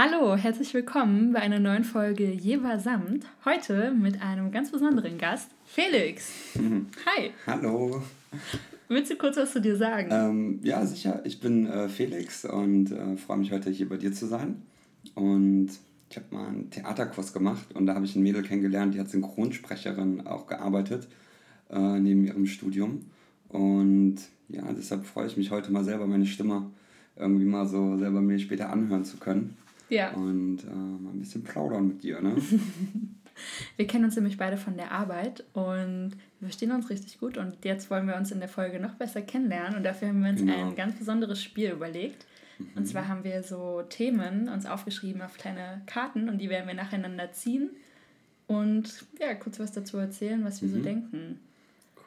Hallo, herzlich willkommen bei einer neuen Folge Jever Samt. Heute mit einem ganz besonderen Gast, Felix. Hi. Hallo. Willst du kurz was zu dir sagen? Ähm, ja, sicher. Ich bin äh, Felix und äh, freue mich heute hier bei dir zu sein. Und ich habe mal einen Theaterkurs gemacht und da habe ich ein Mädel kennengelernt, die hat Synchronsprecherin auch gearbeitet äh, neben ihrem Studium. Und ja, deshalb freue ich mich heute mal selber meine Stimme irgendwie mal so selber mir später anhören zu können. Ja. Und äh, mal ein bisschen plaudern mit dir, ne? wir kennen uns nämlich beide von der Arbeit und wir verstehen uns richtig gut und jetzt wollen wir uns in der Folge noch besser kennenlernen und dafür haben wir uns genau. ein ganz besonderes Spiel überlegt. Mhm. Und zwar haben wir so Themen uns aufgeschrieben auf kleine Karten und die werden wir nacheinander ziehen und ja, kurz was dazu erzählen, was wir mhm. so denken.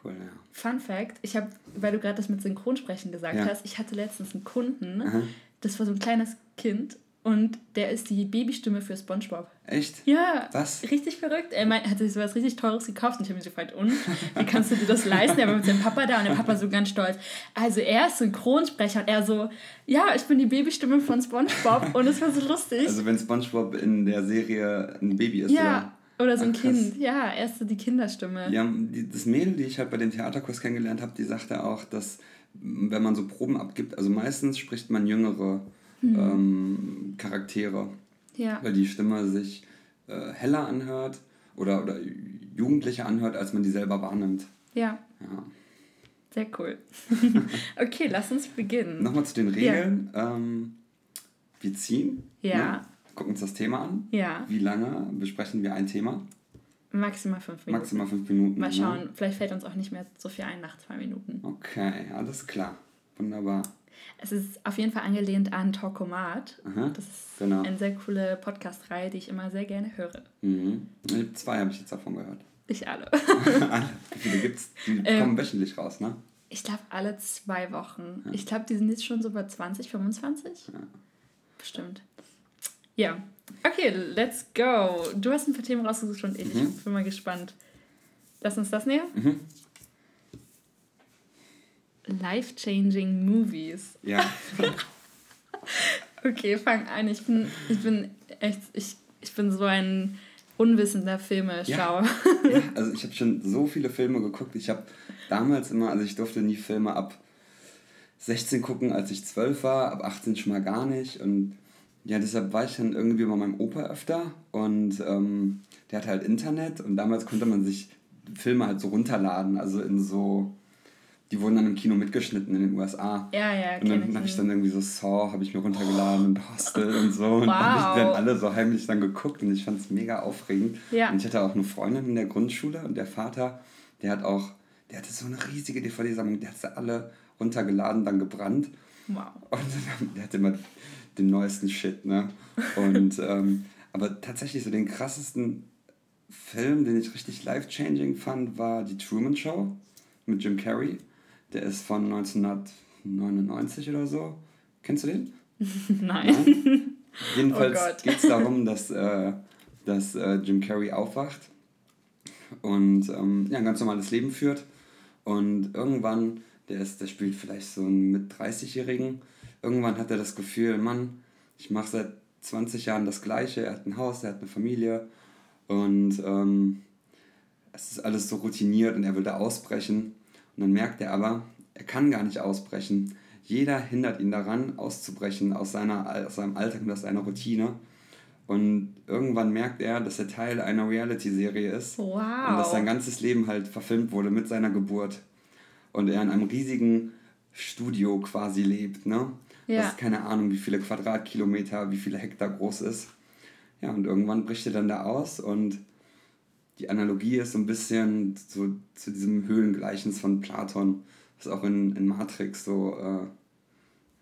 Cool, ja. Fun Fact, ich habe, weil du gerade das mit Synchronsprechen gesagt ja. hast, ich hatte letztens einen Kunden, Aha. das war so ein kleines Kind und der ist die Babystimme für SpongeBob. Echt? Ja. Was? Richtig verrückt. Er meint, hat sich sowas richtig Teures gekauft und ich habe mich gefragt, und? Wie kannst du dir das leisten? Er war mit seinem Papa da und der Papa so ganz stolz. Also er ist Synchronsprecher und er so, ja, ich bin die Babystimme von SpongeBob und es war so lustig. Also wenn SpongeBob in der Serie ein Baby ist, ja. Oder? Oder so ein Ach, Kind, ja, er ist so die Kinderstimme. Ja, die, das Mädel, die ich halt bei dem Theaterkurs kennengelernt habe, die sagte auch, dass wenn man so Proben abgibt, also meistens spricht man jüngere mhm. ähm, Charaktere. Ja. Weil die Stimme sich äh, heller anhört oder, oder jugendlicher anhört, als man die selber wahrnimmt. Ja. ja. Sehr cool. okay, lass uns beginnen. Nochmal zu den Regeln. Ja. Ähm, wir ziehen. Ja. Ne? Gucken uns das Thema an. Ja. Wie lange besprechen wir ein Thema? Maximal fünf Minuten. Maximal fünf Minuten. Mal ne? schauen, ne? vielleicht fällt uns auch nicht mehr so viel ein nach zwei Minuten. Okay, alles klar. Wunderbar. Es ist auf jeden Fall angelehnt an Talkomat. Aha, das ist genau. eine sehr coole Podcast-Reihe, die ich immer sehr gerne höre. Mhm. Zwei habe ich jetzt davon gehört. Ich alle. alle. Wie viele gibt es? Die ähm, kommen wöchentlich raus, ne? Ich glaube, alle zwei Wochen. Ja. Ich glaube, die sind jetzt schon so bei 20, 25. Ja. Bestimmt. Ja. Okay, let's go. Du hast ein paar Themen rausgesucht und ich. Mhm. Ich bin mal gespannt. Lass uns das nehmen. Mhm. Life-changing Movies. Ja. okay, fang an. Ich bin, ich bin echt, ich, ich bin so ein unwissender Filmeschauer. Ja, ja also ich habe schon so viele Filme geguckt. Ich habe damals immer, also ich durfte nie Filme ab 16 gucken, als ich 12 war, ab 18 schon mal gar nicht. Und ja, deshalb war ich dann irgendwie bei meinem Opa öfter und ähm, der hat halt Internet und damals konnte man sich Filme halt so runterladen, also in so die wurden dann im Kino mitgeschnitten in den USA. Ja, ja, Und dann habe ich dann irgendwie so Saw, habe ich mir runtergeladen und Hostel und so. Und wow. dann habe ich dann alle so heimlich dann geguckt und ich fand es mega aufregend. Ja. Und ich hatte auch eine Freundin in der Grundschule und der Vater, der hat auch, der hatte so eine riesige DVD-Sammlung, der hat sie alle runtergeladen, dann gebrannt. Wow. Und der hatte immer den neuesten Shit, ne? Und, ähm, aber tatsächlich so den krassesten Film, den ich richtig life-changing fand, war die Truman Show mit Jim Carrey. Der ist von 1999 oder so. Kennst du den? Nein. Nein? Jedenfalls oh geht es darum, dass, äh, dass äh, Jim Carrey aufwacht und ähm, ja, ein ganz normales Leben führt. Und irgendwann, der, ist, der spielt vielleicht so einen mit 30-Jährigen, irgendwann hat er das Gefühl, Mann, ich mache seit 20 Jahren das Gleiche. Er hat ein Haus, er hat eine Familie und ähm, es ist alles so routiniert und er will da ausbrechen. Und dann merkt er aber, er kann gar nicht ausbrechen. Jeder hindert ihn daran, auszubrechen aus, seiner, aus seinem Alltag und aus seiner Routine. Und irgendwann merkt er, dass er Teil einer Reality-Serie ist. Wow. Und dass sein ganzes Leben halt verfilmt wurde mit seiner Geburt. Und er in einem riesigen Studio quasi lebt, ne? Ja. Das keine Ahnung, wie viele Quadratkilometer, wie viele Hektar groß ist. Ja, und irgendwann bricht er dann da aus und die Analogie ist so ein bisschen so zu diesem Höhlengleichnis von Platon, was auch in, in Matrix so, äh,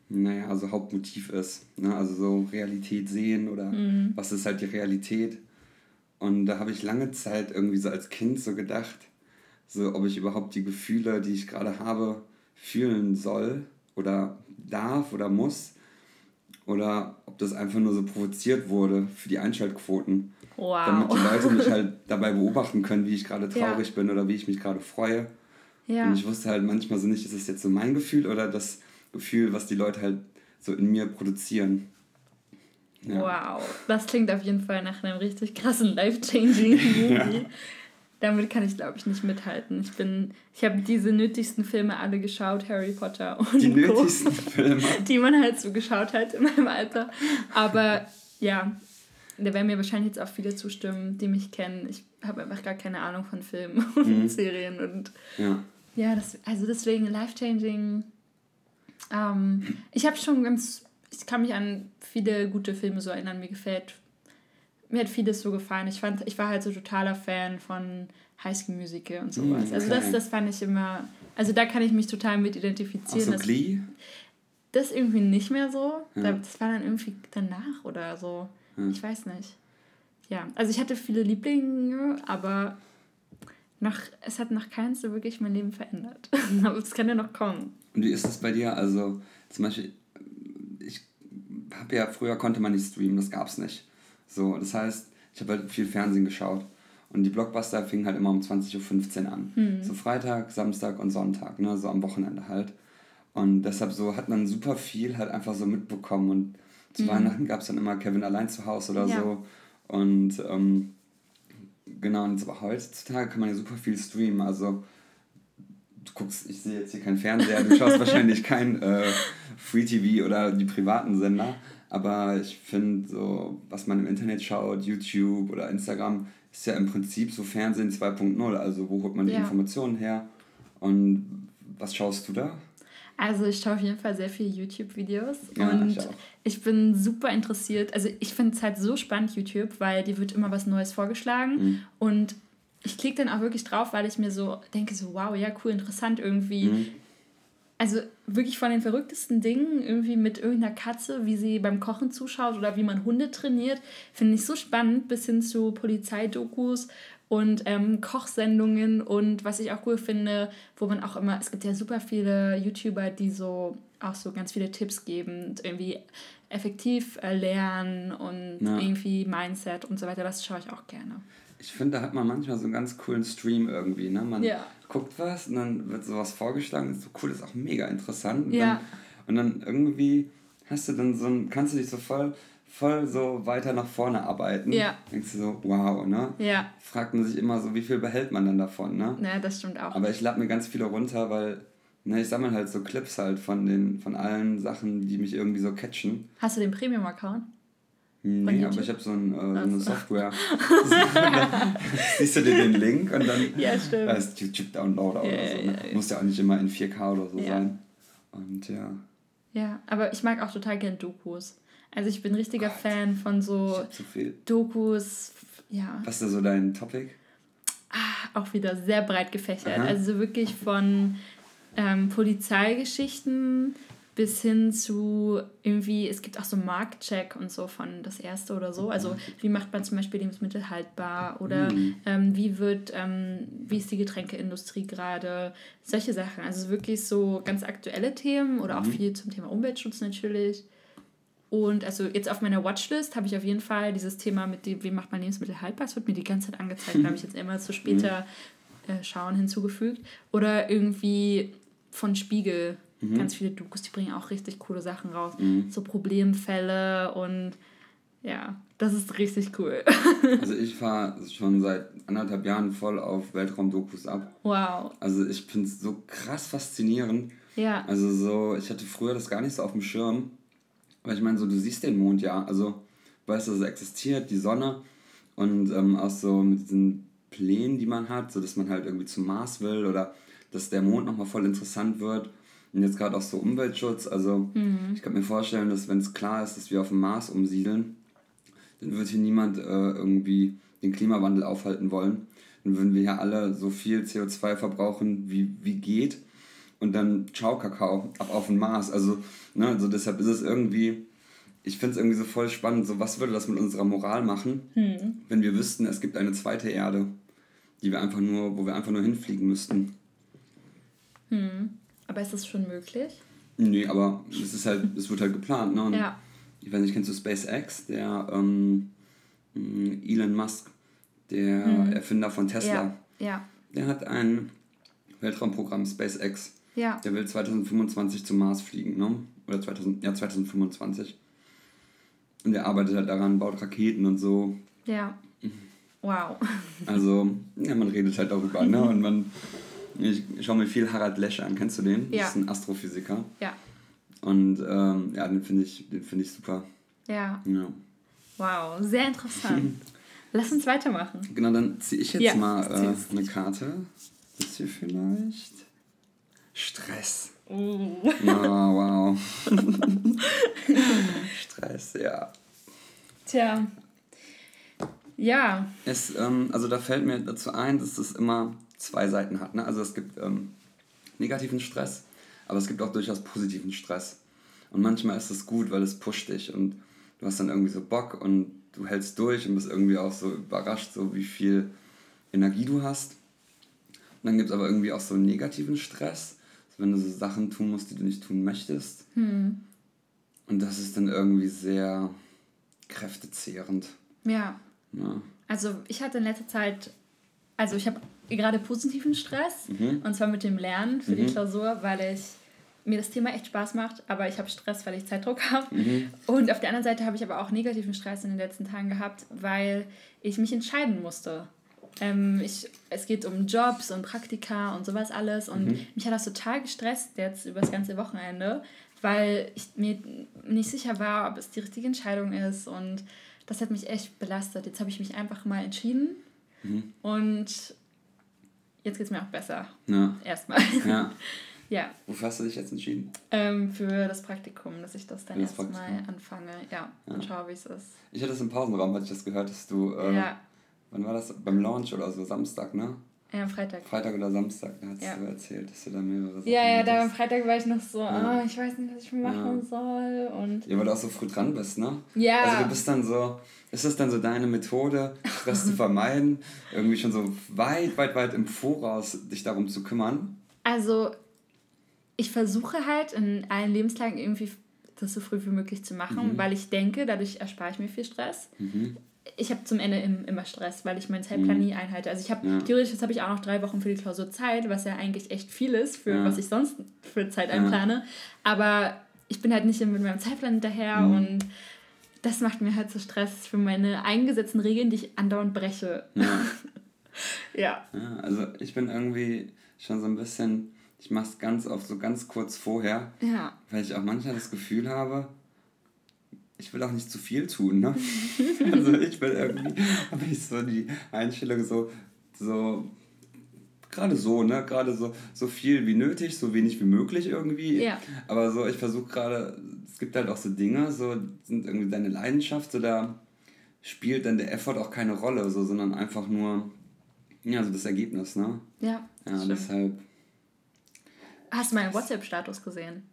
naja, so Hauptmotiv ist. Ne? Also so Realität sehen oder mhm. was ist halt die Realität. Und da habe ich lange Zeit irgendwie so als Kind so gedacht, so ob ich überhaupt die Gefühle, die ich gerade habe, fühlen soll oder darf oder muss. Oder ob das einfach nur so provoziert wurde für die Einschaltquoten. Wow. Damit die Leute mich halt dabei beobachten können, wie ich gerade traurig ja. bin oder wie ich mich gerade freue. Ja. Und ich wusste halt manchmal so nicht, ist es jetzt so mein Gefühl oder das Gefühl, was die Leute halt so in mir produzieren. Ja. Wow, das klingt auf jeden Fall nach einem richtig krassen life-changing Movie. Damit kann ich, glaube ich, nicht mithalten. Ich bin, ich habe diese nötigsten Filme alle geschaut, Harry Potter und Die Co. nötigsten Filme. Die man halt so geschaut hat in meinem Alter. Aber ja, da werden mir wahrscheinlich jetzt auch viele zustimmen, die mich kennen. Ich habe einfach gar keine Ahnung von Filmen und mhm. Serien und ja, ja das, also deswegen life-changing. Ähm, ich habe schon ganz, ich kann mich an viele gute Filme so erinnern. Mir gefällt mir hat vieles so gefallen. Ich fand, ich war halt so totaler Fan von Highschool Musical und sowas. Mm, okay. Also das, das fand ich immer, also da kann ich mich total mit identifizieren. Auch so Glee? Das irgendwie nicht mehr so. Ja. Das war dann irgendwie danach oder so. Ja. Ich weiß nicht. Ja, also ich hatte viele Lieblinge, aber noch, es hat noch keins so wirklich mein Leben verändert. aber es kann ja noch kommen. Und wie ist das bei dir? Also zum Beispiel, ich habe ja, früher konnte man nicht streamen, das gab es nicht. So, das heißt, ich habe halt viel Fernsehen geschaut. Und die Blockbuster fingen halt immer um 20.15 Uhr an. Mhm. So Freitag, Samstag und Sonntag, ne? so am Wochenende halt. Und deshalb so hat man super viel halt einfach so mitbekommen. Und zu mhm. Weihnachten gab es dann immer Kevin allein zu Hause oder ja. so. Und ähm, genau, und aber heutzutage kann man ja super viel streamen. Also du guckst, ich sehe jetzt hier keinen Fernseher, du schaust wahrscheinlich kein äh, Free TV oder die privaten Sender. Aber ich finde, so, was man im Internet schaut, YouTube oder Instagram, ist ja im Prinzip so Fernsehen 2.0. Also, wo holt man die ja. Informationen her? Und was schaust du da? Also ich schaue auf jeden Fall sehr viele YouTube-Videos ja, und ich, ich, bin super interessiert. Also ich finde es halt so spannend, YouTube, weil dir wird immer was Neues vorgeschlagen mhm. und ich klicke dann auch wirklich drauf, weil ich mir so denke, so wow, ja cool, interessant irgendwie. Mhm also wirklich von den verrücktesten Dingen, irgendwie mit irgendeiner Katze, wie sie beim Kochen zuschaut oder wie man Hunde trainiert, finde ich so spannend, bis hin zu Polizeidokus und ähm, Kochsendungen und was ich auch cool finde, wo man auch immer, es gibt ja super viele YouTuber, die so auch so ganz viele Tipps geben, irgendwie effektiv äh, lernen und ja. irgendwie Mindset und so weiter, das schaue ich auch gerne ich finde, da hat man manchmal so einen ganz coolen Stream irgendwie. Ne? Man ja. guckt was und dann wird sowas vorgeschlagen, ist so cool, ist auch mega interessant. Und, ja. dann, und dann irgendwie hast du dann so ein, kannst du dich so voll, voll so weiter nach vorne arbeiten. Ja. Denkst du so, wow, ne? Ja. Fragt man sich immer so, wie viel behält man dann davon, ne? Ja, das stimmt auch. Aber ich lade mir ganz viele runter, weil Ne, ich sammle halt so Clips halt von den von allen Sachen, die mich irgendwie so catchen. Hast du den Premium-Account? Nee, aber ich habe so, ein, äh, so eine Software. Siehst du dir den Link und dann ja, stimmt. heißt YouTube Downloader ja, oder so. Ne? Ja, Muss ja auch nicht immer in 4K oder so sein. Und ja. Ja, aber ich mag auch total gern Dokus. Also ich bin richtiger Gott, Fan von so, so Dokus. Ja. Was ist da so dein Topic? Ah, auch wieder sehr breit gefächert. Aha. Also wirklich von ähm, Polizeigeschichten bis hin zu irgendwie, es gibt auch so Marktcheck und so von das erste oder so. Also wie macht man zum Beispiel Lebensmittel haltbar oder mhm. ähm, wie wird, ähm, wie ist die Getränkeindustrie gerade, solche Sachen. Also wirklich so ganz aktuelle Themen oder auch mhm. viel zum Thema Umweltschutz natürlich. Und also jetzt auf meiner Watchlist habe ich auf jeden Fall dieses Thema mit dem, wie macht man Lebensmittel haltbar. Es wird mir die ganze Zeit angezeigt, da habe ich jetzt immer zu später mhm. äh, schauen hinzugefügt. Oder irgendwie von Spiegel Mhm. Ganz viele Dokus, die bringen auch richtig coole Sachen raus. Mhm. So Problemfälle und ja, das ist richtig cool. also ich fahre schon seit anderthalb Jahren voll auf Weltraumdokus ab. Wow. Also ich finde es so krass faszinierend. Ja. Also so, ich hatte früher das gar nicht so auf dem Schirm. Weil ich meine, so, du siehst den Mond ja. Also, weißt du, es existiert, die Sonne. Und ähm, auch so mit diesen Plänen, die man hat, so dass man halt irgendwie zum Mars will oder dass der Mond nochmal voll interessant wird. Und jetzt gerade auch so Umweltschutz. Also mhm. ich kann mir vorstellen, dass wenn es klar ist, dass wir auf dem Mars umsiedeln, dann wird hier niemand äh, irgendwie den Klimawandel aufhalten wollen. Dann würden wir hier alle so viel CO2 verbrauchen, wie, wie geht. Und dann ciao Kakao, ab auf den Mars. Also, ne, also deshalb ist es irgendwie, ich finde es irgendwie so voll spannend, so was würde das mit unserer Moral machen, mhm. wenn wir wüssten, es gibt eine zweite Erde, die wir einfach nur, wo wir einfach nur hinfliegen müssten. Hm. Aber ist das schon möglich? Nee, aber es ist halt, es wird halt geplant, ne? Und ja. Ich weiß nicht, kennst du SpaceX? Der ähm, Elon Musk, der hm. Erfinder von Tesla. Ja. ja. Der hat ein Weltraumprogramm, SpaceX. Ja. Der will 2025 zum Mars fliegen, ne? Oder 2000, ja, 2025. Und er arbeitet halt daran, baut Raketen und so. Ja. Wow. Also, ja, man redet halt darüber, ne? Und man. Ich schaue mir viel Harald Lesch an. Kennst du den? Ja. Das ist ein Astrophysiker. Ja. Und ähm, ja, den finde ich, find ich super. Ja. ja. Wow, sehr interessant. Lass uns weitermachen. Genau, dann ziehe ich jetzt ja, mal äh, eine Karte. Das hier vielleicht. Stress. Oh, wow. Stress, ja. Tja. Ja. Es, ähm, also da fällt mir dazu ein, dass es immer zwei Seiten hat. Ne? Also es gibt ähm, negativen Stress, aber es gibt auch durchaus positiven Stress. Und manchmal ist es gut, weil es pusht dich und du hast dann irgendwie so Bock und du hältst durch und bist irgendwie auch so überrascht, so wie viel Energie du hast. Und dann gibt es aber irgendwie auch so negativen Stress, also wenn du so Sachen tun musst, die du nicht tun möchtest. Hm. Und das ist dann irgendwie sehr kräftezehrend. Ja. ja. Also ich hatte in letzter Zeit, also ich habe gerade positiven Stress, mhm. und zwar mit dem Lernen für mhm. die Klausur, weil ich mir das Thema echt Spaß macht, aber ich habe Stress, weil ich Zeitdruck habe. Mhm. Und auf der anderen Seite habe ich aber auch negativen Stress in den letzten Tagen gehabt, weil ich mich entscheiden musste. Ähm, ich, es geht um Jobs und Praktika und sowas alles. Und mhm. mich hat das total gestresst jetzt über das ganze Wochenende, weil ich mir nicht sicher war, ob es die richtige Entscheidung ist. Und das hat mich echt belastet. Jetzt habe ich mich einfach mal entschieden. Mhm. Und jetzt geht es mir auch besser. Ja. Erstmal. Ja. ja. Wofür hast du dich jetzt entschieden? Ähm, für das Praktikum, dass ich das dann erstmal anfange. Ja, ja, und schaue, wie es ist. Ich hatte das im Pausenraum, hatte ich das gehört, dass du. Äh, ja wann war das? Beim Launch oder so, Samstag, ne? Ja, Freitag. Freitag oder Samstag, da hast ja. du erzählt, dass du da mehrere Sachen Ja, ja, da am Freitag war ich noch so, ja. oh, ich weiß nicht, was ich machen ja. soll. Und ja, weil du auch so früh dran bist, ne? Ja. Also du bist dann so, ist das dann so deine Methode, Stress zu vermeiden, irgendwie schon so weit, weit, weit im Voraus dich darum zu kümmern? Also, ich versuche halt in allen Lebenslagen irgendwie das so früh wie möglich zu machen, mhm. weil ich denke, dadurch erspare ich mir viel Stress. Mhm ich habe zum Ende immer Stress, weil ich meinen Zeitplan mhm. nie einhalte. Also ich habe ja. theoretisch habe ich auch noch drei Wochen für die Klausur Zeit, was ja eigentlich echt viel ist für ja. was ich sonst für Zeit einplane. Aber ich bin halt nicht mit meinem Zeitplan hinterher mhm. und das macht mir halt so Stress für meine eingesetzten Regeln, die ich andauernd breche. Ja. ja. ja. Also ich bin irgendwie schon so ein bisschen, ich mache es ganz oft so ganz kurz vorher, ja. weil ich auch manchmal das Gefühl habe, ich will auch nicht zu viel tun, ne? also ich will irgendwie, habe ich so die Einstellung so, so, gerade so, ne? Gerade so, so viel wie nötig, so wenig wie möglich irgendwie. Ja. Aber so, ich versuche gerade, es gibt halt auch so Dinge, so sind irgendwie deine Leidenschaft, so da spielt dann der Effort auch keine Rolle, so, sondern einfach nur, ja, so das Ergebnis, ne? Ja. Ja, deshalb. Hast du meinen WhatsApp-Status gesehen?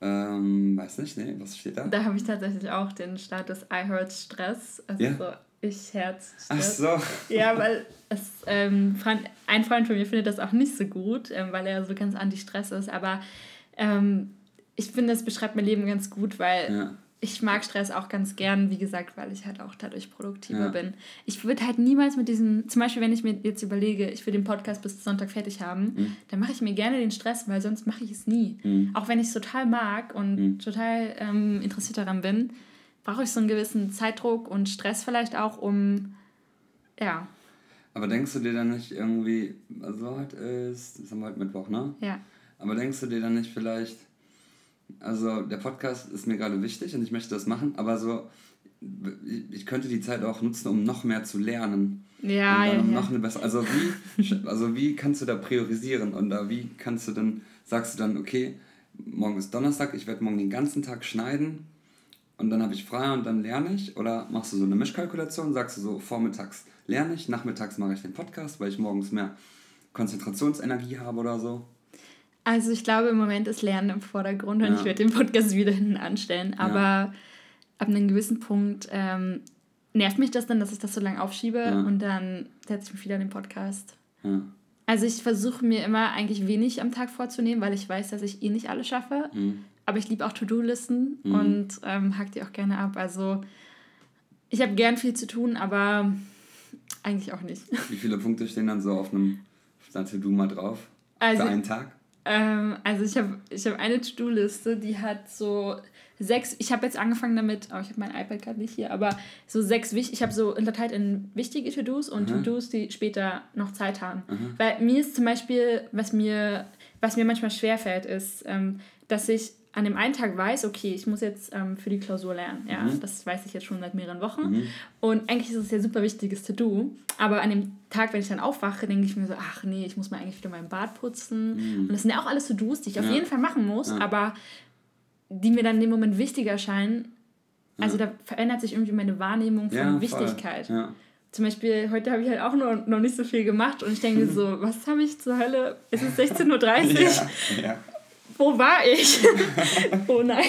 Ähm, weiß nicht, nee, was steht da? Da habe ich tatsächlich auch den Status I heard Stress. Also yeah. so, ich Herz Stress. Ach so. Ja, weil es, ähm, ein Freund von mir findet das auch nicht so gut, ähm, weil er so ganz anti-Stress ist. Aber ähm, ich finde, es beschreibt mein Leben ganz gut, weil ja ich mag Stress auch ganz gern, wie gesagt, weil ich halt auch dadurch produktiver ja. bin. Ich würde halt niemals mit diesem, zum Beispiel, wenn ich mir jetzt überlege, ich will den Podcast bis Sonntag fertig haben, mhm. dann mache ich mir gerne den Stress, weil sonst mache ich es nie. Mhm. Auch wenn ich es total mag und mhm. total ähm, interessiert daran bin, brauche ich so einen gewissen Zeitdruck und Stress vielleicht auch, um, ja. Aber denkst du dir dann nicht irgendwie, also heute ist, das haben wir heute Mittwoch, ne? Ja. Aber denkst du dir dann nicht vielleicht, also der Podcast ist mir gerade wichtig und ich möchte das machen, aber so, ich könnte die Zeit auch nutzen, um noch mehr zu lernen. Ja, und dann ja, um ja. noch eine bessere. Also wie, also wie kannst du da priorisieren und da wie kannst du dann, sagst du dann, okay, morgen ist Donnerstag, ich werde morgen den ganzen Tag schneiden und dann habe ich frei und dann lerne ich? Oder machst du so eine Mischkalkulation, sagst du so, vormittags lerne ich, nachmittags mache ich den Podcast, weil ich morgens mehr Konzentrationsenergie habe oder so? Also ich glaube, im Moment ist Lernen im Vordergrund und ja. ich werde den Podcast wieder hinten anstellen. Aber ja. ab einem gewissen Punkt ähm, nervt mich das dann, dass ich das so lange aufschiebe ja. und dann setze ich mich wieder an den Podcast. Also ich versuche mir immer eigentlich wenig am Tag vorzunehmen, weil ich weiß, dass ich eh nicht alles schaffe. Mhm. Aber ich liebe auch To-Do-Listen mhm. und ähm, hack die auch gerne ab. Also ich habe gern viel zu tun, aber eigentlich auch nicht. Wie viele Punkte stehen dann so auf einem To-Do mal drauf? Also, Für einen Tag? Ähm, also ich habe ich hab eine To-Do-Liste, die hat so sechs, ich habe jetzt angefangen damit, oh, ich habe mein iPad gerade nicht hier, aber so sechs, ich habe so unterteilt in wichtige To-Dos und mhm. To-Dos, die später noch Zeit haben. Mhm. Weil mir ist zum Beispiel, was mir, was mir manchmal schwerfällt, ist, ähm, dass ich an dem einen Tag weiß, okay, ich muss jetzt ähm, für die Klausur lernen. Ja, mhm. das weiß ich jetzt schon seit mehreren Wochen. Mhm. Und eigentlich ist es ja super wichtiges To-Do. Aber an dem Tag, wenn ich dann aufwache, denke ich mir so, ach nee, ich muss mal eigentlich wieder meinen Bart putzen. Mhm. Und das sind ja auch alles To-Dos, die ich ja. auf jeden Fall machen muss, ja. aber die mir dann in dem Moment wichtiger erscheinen. Also da verändert sich irgendwie meine Wahrnehmung von Wichtigkeit. Zum Beispiel, heute habe ich halt auch noch, noch nicht so viel gemacht und ich denke so, was habe ich zur Hölle? Es ist 16.30 Uhr. ja, ja wo war ich? oh nein.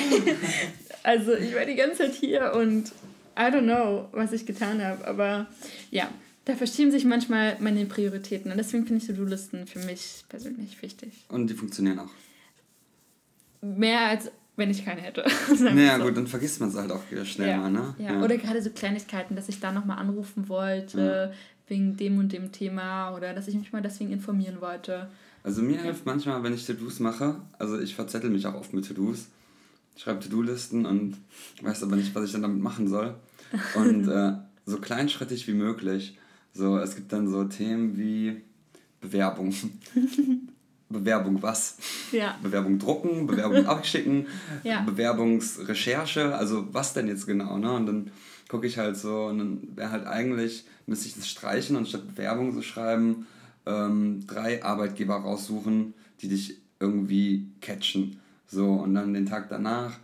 Also ich war die ganze Zeit hier und I don't know, was ich getan habe. Aber ja, da verschieben sich manchmal meine Prioritäten. Und deswegen finde ich To-Do-Listen für mich persönlich wichtig. Und die funktionieren auch. Mehr als wenn ich keine hätte. naja, so. gut, dann vergisst man es halt auch schnell ja. mal, ne? Ja. ja. oder gerade so Kleinigkeiten, dass ich da nochmal anrufen wollte, ja. wegen dem und dem Thema oder dass ich mich mal deswegen informieren wollte. Also mir hilft manchmal, wenn ich To-Dos mache, also ich verzettel mich auch oft mit To-Dos. Ich schreibe To-Do-Listen und weiß aber nicht, was ich dann damit machen soll. Und äh, so kleinschrittig wie möglich. So, es gibt dann so Themen wie Bewerbung. Bewerbung was? Ja. Bewerbung drucken, Bewerbung abschicken, ja. Bewerbungsrecherche, also was denn jetzt genau, ne? Und dann gucke ich halt so, und dann wäre halt eigentlich, müsste ich das streichen und statt Bewerbung so schreiben, ähm, drei Arbeitgeber raussuchen, die dich irgendwie catchen. So, und dann den Tag danach,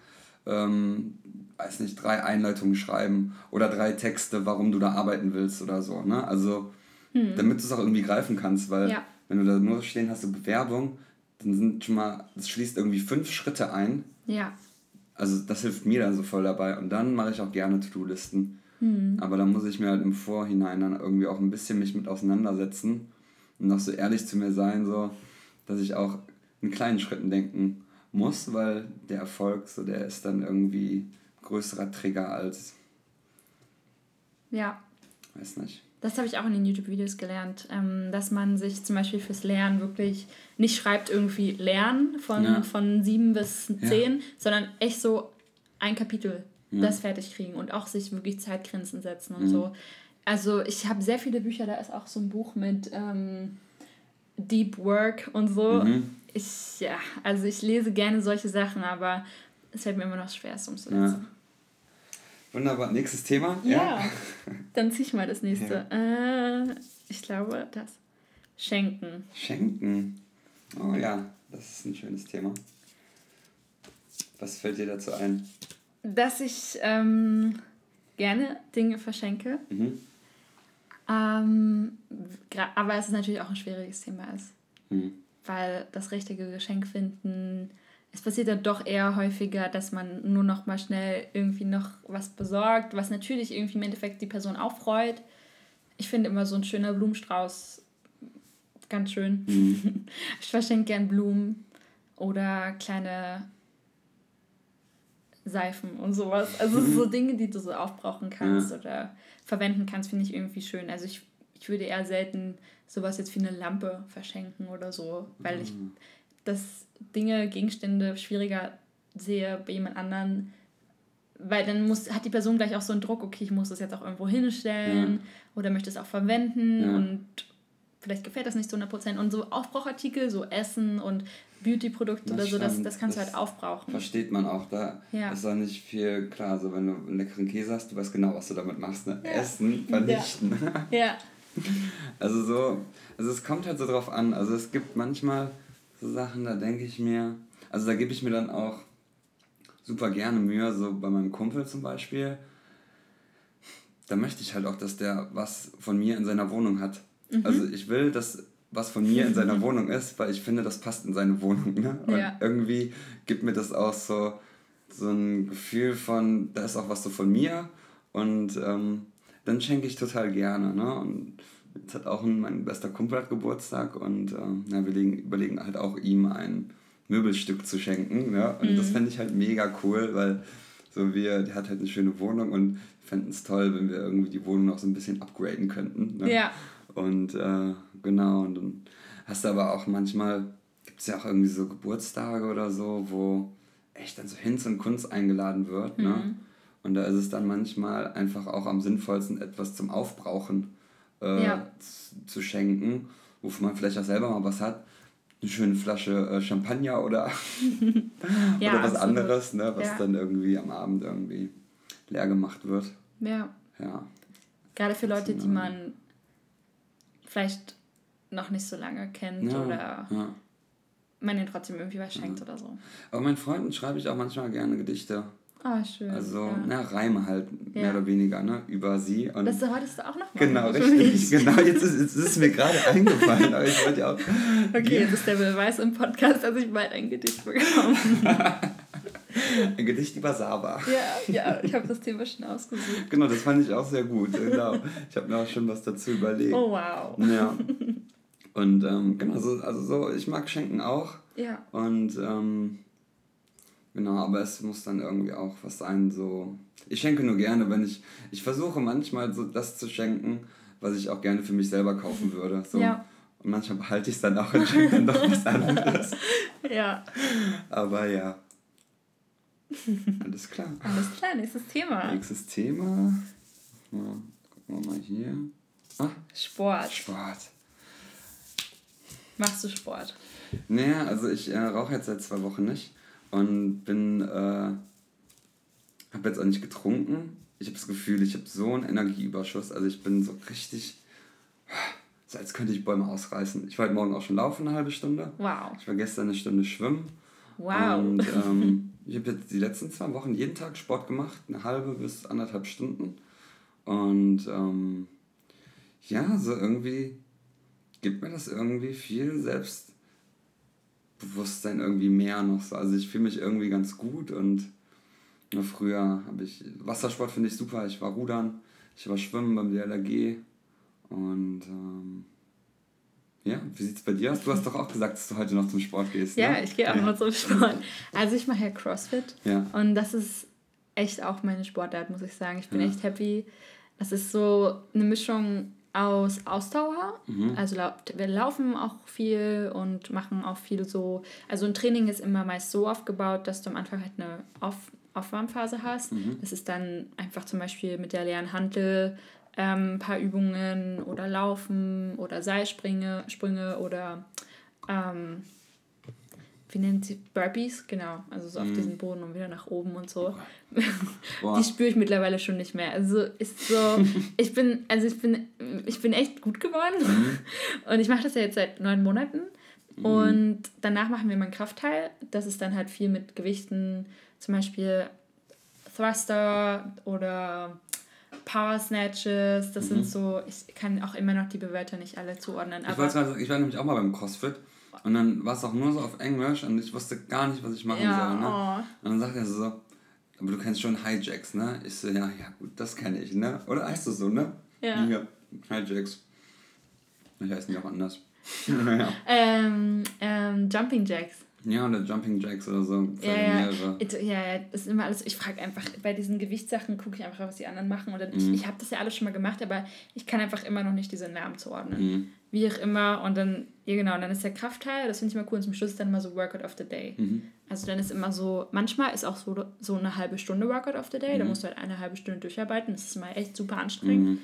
ähm, weiß nicht, drei Einleitungen schreiben oder drei Texte, warum du da arbeiten willst oder so. Ne? Also, hm. damit du es auch irgendwie greifen kannst, weil ja. wenn du da nur stehen hast, so Bewerbung, dann sind schon mal, das schließt irgendwie fünf Schritte ein. Ja. Also, das hilft mir dann so voll dabei. Und dann mache ich auch gerne To-Do-Listen. Hm. Aber da muss ich mir halt im Vorhinein dann irgendwie auch ein bisschen mich mit auseinandersetzen und noch so ehrlich zu mir sein, so, dass ich auch in kleinen Schritten denken muss, weil der Erfolg, so der ist dann irgendwie größerer Trigger als. Ja. Weiß nicht. Das habe ich auch in den YouTube-Videos gelernt, ähm, dass man sich zum Beispiel fürs Lernen wirklich nicht schreibt irgendwie Lernen von, ja. von sieben bis zehn, ja. sondern echt so ein Kapitel ja. das fertig kriegen und auch sich wirklich Zeitgrenzen setzen und mhm. so. Also ich habe sehr viele Bücher, da ist auch so ein Buch mit ähm, Deep Work und so. Mhm. Ich, ja, also ich lese gerne solche Sachen, aber es fällt mir immer noch schwer, es umzusetzen. Ja. Wunderbar. Nächstes Thema? Ja. ja. Dann zieh ich mal das nächste. Ja. Äh, ich glaube, das. Schenken. Schenken. Oh ja, das ist ein schönes Thema. Was fällt dir dazu ein? Dass ich ähm, gerne Dinge verschenke. Mhm. Ähm, aber es ist natürlich auch ein schwieriges Thema ist. Mhm. Weil das richtige Geschenk finden, es passiert dann doch eher häufiger, dass man nur noch mal schnell irgendwie noch was besorgt, was natürlich irgendwie im Endeffekt die Person auch freut. Ich finde immer so ein schöner Blumenstrauß ganz schön. Mhm. Ich verschenke gern Blumen oder kleine Seifen und sowas. Also so Dinge, die du so aufbrauchen kannst ja. oder verwenden kannst, finde ich irgendwie schön. Also ich, ich würde eher selten sowas jetzt wie eine Lampe verschenken oder so, weil ich mhm. das Dinge, Gegenstände schwieriger sehe bei jemand anderen, weil dann muss, hat die Person gleich auch so einen Druck, okay, ich muss das jetzt auch irgendwo hinstellen ja. oder möchte es auch verwenden ja. und vielleicht gefällt das nicht zu 100%. Und so Aufbrauchartikel, so Essen und Beauty-Produkte oder so, das, das kannst das du halt aufbrauchen. Versteht man auch. Da ja. ist auch nicht viel klar. So, wenn du einen leckeren Käse hast, du weißt genau, was du damit machst. Ne? Ja. Essen, vernichten. Ja. ja. Also so, also es kommt halt so drauf an. Also es gibt manchmal so Sachen, da denke ich mir, also da gebe ich mir dann auch super gerne Mühe, so bei meinem Kumpel zum Beispiel. Da möchte ich halt auch, dass der was von mir in seiner Wohnung hat. Mhm. Also ich will, dass was von mir in seiner Wohnung ist, weil ich finde, das passt in seine Wohnung. Ne? Und ja. irgendwie gibt mir das auch so, so ein Gefühl von, da ist auch was so von mir und ähm, dann schenke ich total gerne. Ne? Und jetzt hat auch ein, mein bester Kumpel hat Geburtstag und äh, ja, wir legen, überlegen halt auch ihm ein Möbelstück zu schenken. Ne? Und mhm. das fände ich halt mega cool, weil so wir, der hat halt eine schöne Wohnung und fänden es toll, wenn wir irgendwie die Wohnung noch so ein bisschen upgraden könnten. Ne? Ja. Und äh, genau, und dann hast du aber auch manchmal, gibt es ja auch irgendwie so Geburtstage oder so, wo echt dann so Hinz und Kunst eingeladen wird. Ne? Mhm. Ne? Und da ist es dann manchmal einfach auch am sinnvollsten, etwas zum Aufbrauchen äh, ja. zu schenken, wofür man vielleicht auch selber mal was hat. Eine schöne Flasche äh, Champagner oder, ja, oder was absolut. anderes, ne? was ja. dann irgendwie am Abend irgendwie leer gemacht wird. Ja. Ja. Gerade für Leute, die man vielleicht noch nicht so lange kennt ja, oder ja. man ihnen trotzdem irgendwie was schenkt ja. oder so. Aber meinen Freunden schreibe ich auch manchmal gerne Gedichte. Ah, oh, schön. Also, ja. na, Reime halt, mehr oder weniger, ne, über sie. Und das wolltest du auch noch machen. Genau, richtig. Genau, jetzt ist, jetzt ist es mir gerade eingefallen, aber ich wollte ja auch... Okay, jetzt ist der Beweis im Podcast, dass ich bald ein Gedicht bekomme. Ein Gedicht über Saba. Ja, ja, ich habe das Thema schon ausgesucht. Genau, das fand ich auch sehr gut. Genau. Ich habe mir auch schon was dazu überlegt. Oh, wow. Ja. Und ähm, genau, so, also so, ich mag Schenken auch. Ja. Und ähm, genau, aber es muss dann irgendwie auch was sein, so. Ich schenke nur gerne, wenn ich. Ich versuche manchmal so das zu schenken, was ich auch gerne für mich selber kaufen würde. So. Ja. Und manchmal behalte ich es dann auch und schenke dann doch was anderes. ja. Aber ja. Alles klar. Alles klar, nächstes Thema. Nächstes Thema. Mal, gucken wir mal hier. Ah, Sport. Sport. Machst du Sport? Naja, also ich äh, rauche jetzt seit zwei Wochen nicht und bin, äh, habe jetzt auch nicht getrunken. Ich habe das Gefühl, ich habe so einen Energieüberschuss. Also ich bin so richtig, so als könnte ich Bäume ausreißen. Ich war heute Morgen auch schon laufen eine halbe Stunde. Wow. Ich war gestern eine Stunde schwimmen. Wow. Und ähm, ich habe jetzt die letzten zwei Wochen jeden Tag Sport gemacht, eine halbe bis anderthalb Stunden. Und ähm, ja, so irgendwie gibt mir das irgendwie viel Selbstbewusstsein irgendwie mehr noch so. Also ich fühle mich irgendwie ganz gut und früher habe ich Wassersport finde ich super. Ich war rudern, ich war schwimmen beim DLRG und ähm, ja, wie sieht es bei dir aus? Du hast doch auch gesagt, dass du heute noch zum Sport gehst. Ja, ne? ich gehe auch ja. noch zum Sport. Also ich mache ja CrossFit ja. und das ist echt auch meine Sportart, muss ich sagen. Ich bin ja. echt happy. Das ist so eine Mischung aus Ausdauer. Mhm. Also wir laufen auch viel und machen auch viel so. Also ein Training ist immer meist so aufgebaut, dass du am Anfang halt eine Auf Aufwärmphase hast. Mhm. Das ist dann einfach zum Beispiel mit der leeren Hantel ähm, ein paar Übungen oder Laufen oder Seilsprünge Sprünge oder ähm, wie nennt sie Burpees, genau, also so auf mm. diesen Boden und wieder nach oben und so. Boah. Die spüre ich mittlerweile schon nicht mehr. Also ist so, ich bin, also ich bin, ich bin echt gut geworden mm. und ich mache das ja jetzt seit neun Monaten mm. und danach machen wir mein Kraftteil. Das ist dann halt viel mit Gewichten, zum Beispiel Thruster oder Power Snatches, das mhm. sind so, ich kann auch immer noch die Bewörter nicht alle zuordnen. ich, grad, ich war nämlich auch mal beim CrossFit und dann war es auch nur so auf Englisch und ich wusste gar nicht, was ich machen ja, soll. Ne? Oh. Und dann sagt er so, aber du kennst schon Hijacks, ne? Ich so, ja, ja gut, das kenne ich, ne? Oder heißt das so, ne? Ja. ja Hijacks. Ich heiße nicht auch anders. ja. ähm, ähm, Jumping Jacks. Ja, oder Jumping Jacks oder so. Ja, ja. ja, das ist immer alles. Ich frage einfach, bei diesen Gewichtssachen gucke ich einfach, was die anderen machen. Oder mhm. ich, ich habe das ja alles schon mal gemacht, aber ich kann einfach immer noch nicht diese Namen zuordnen. Mhm. Wie auch immer. Und dann, ja genau, und dann ist der Kraftteil, das finde ich mal cool. Und zum Schluss ist dann immer so Workout of the Day. Mhm. Also dann ist immer so, manchmal ist auch so, so eine halbe Stunde Workout of the Day. Da mhm. musst du halt eine halbe Stunde durcharbeiten. Das ist mal echt super anstrengend. Mhm.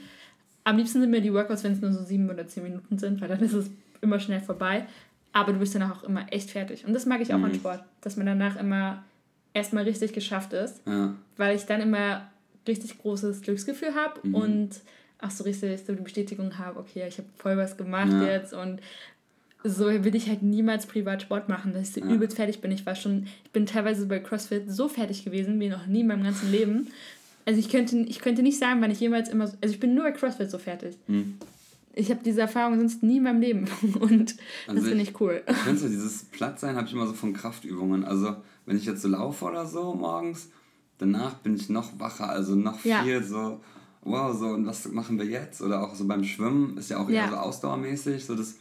Am liebsten sind mir die Workouts, wenn es nur so sieben oder zehn Minuten sind, weil dann ist es immer schnell vorbei. Aber du bist danach auch immer echt fertig. Und das mag ich auch mhm. an Sport, dass man danach immer erstmal richtig geschafft ist, ja. weil ich dann immer richtig großes Glücksgefühl habe mhm. und auch so richtig so die Bestätigung habe, okay, ich habe voll was gemacht ja. jetzt und so will ich halt niemals privat Sport machen, dass ich so ja. übelst fertig bin. Ich war schon, ich bin teilweise bei CrossFit so fertig gewesen wie noch nie in meinem ganzen Leben. Also ich könnte, ich könnte nicht sagen, wann ich jemals immer, also ich bin nur bei CrossFit so fertig. Mhm ich habe diese Erfahrung sonst nie in meinem Leben und also das finde ich cool. Ich finde so dieses Plattsein habe ich immer so von Kraftübungen. Also wenn ich jetzt so laufe oder so morgens, danach bin ich noch wacher, also noch ja. viel so, wow, so und was machen wir jetzt? Oder auch so beim Schwimmen ist ja auch ja. eher so ausdauermäßig, so das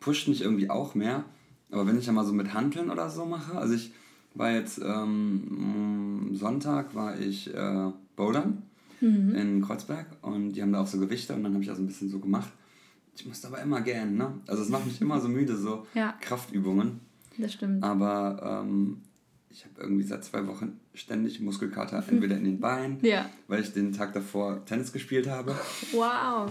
pusht mich irgendwie auch mehr. Aber wenn ich ja mal so mit Hanteln oder so mache, also ich war jetzt ähm, Sonntag war ich äh, bouldern mhm. in Kreuzberg und die haben da auch so Gewichte und dann habe ich also ein bisschen so gemacht ich musste aber immer gern, ne? Also es macht mich immer so müde, so ja. Kraftübungen. Das stimmt. Aber ähm, ich habe irgendwie seit zwei Wochen ständig Muskelkater, entweder in den Beinen, Ja. weil ich den Tag davor Tennis gespielt habe. Wow.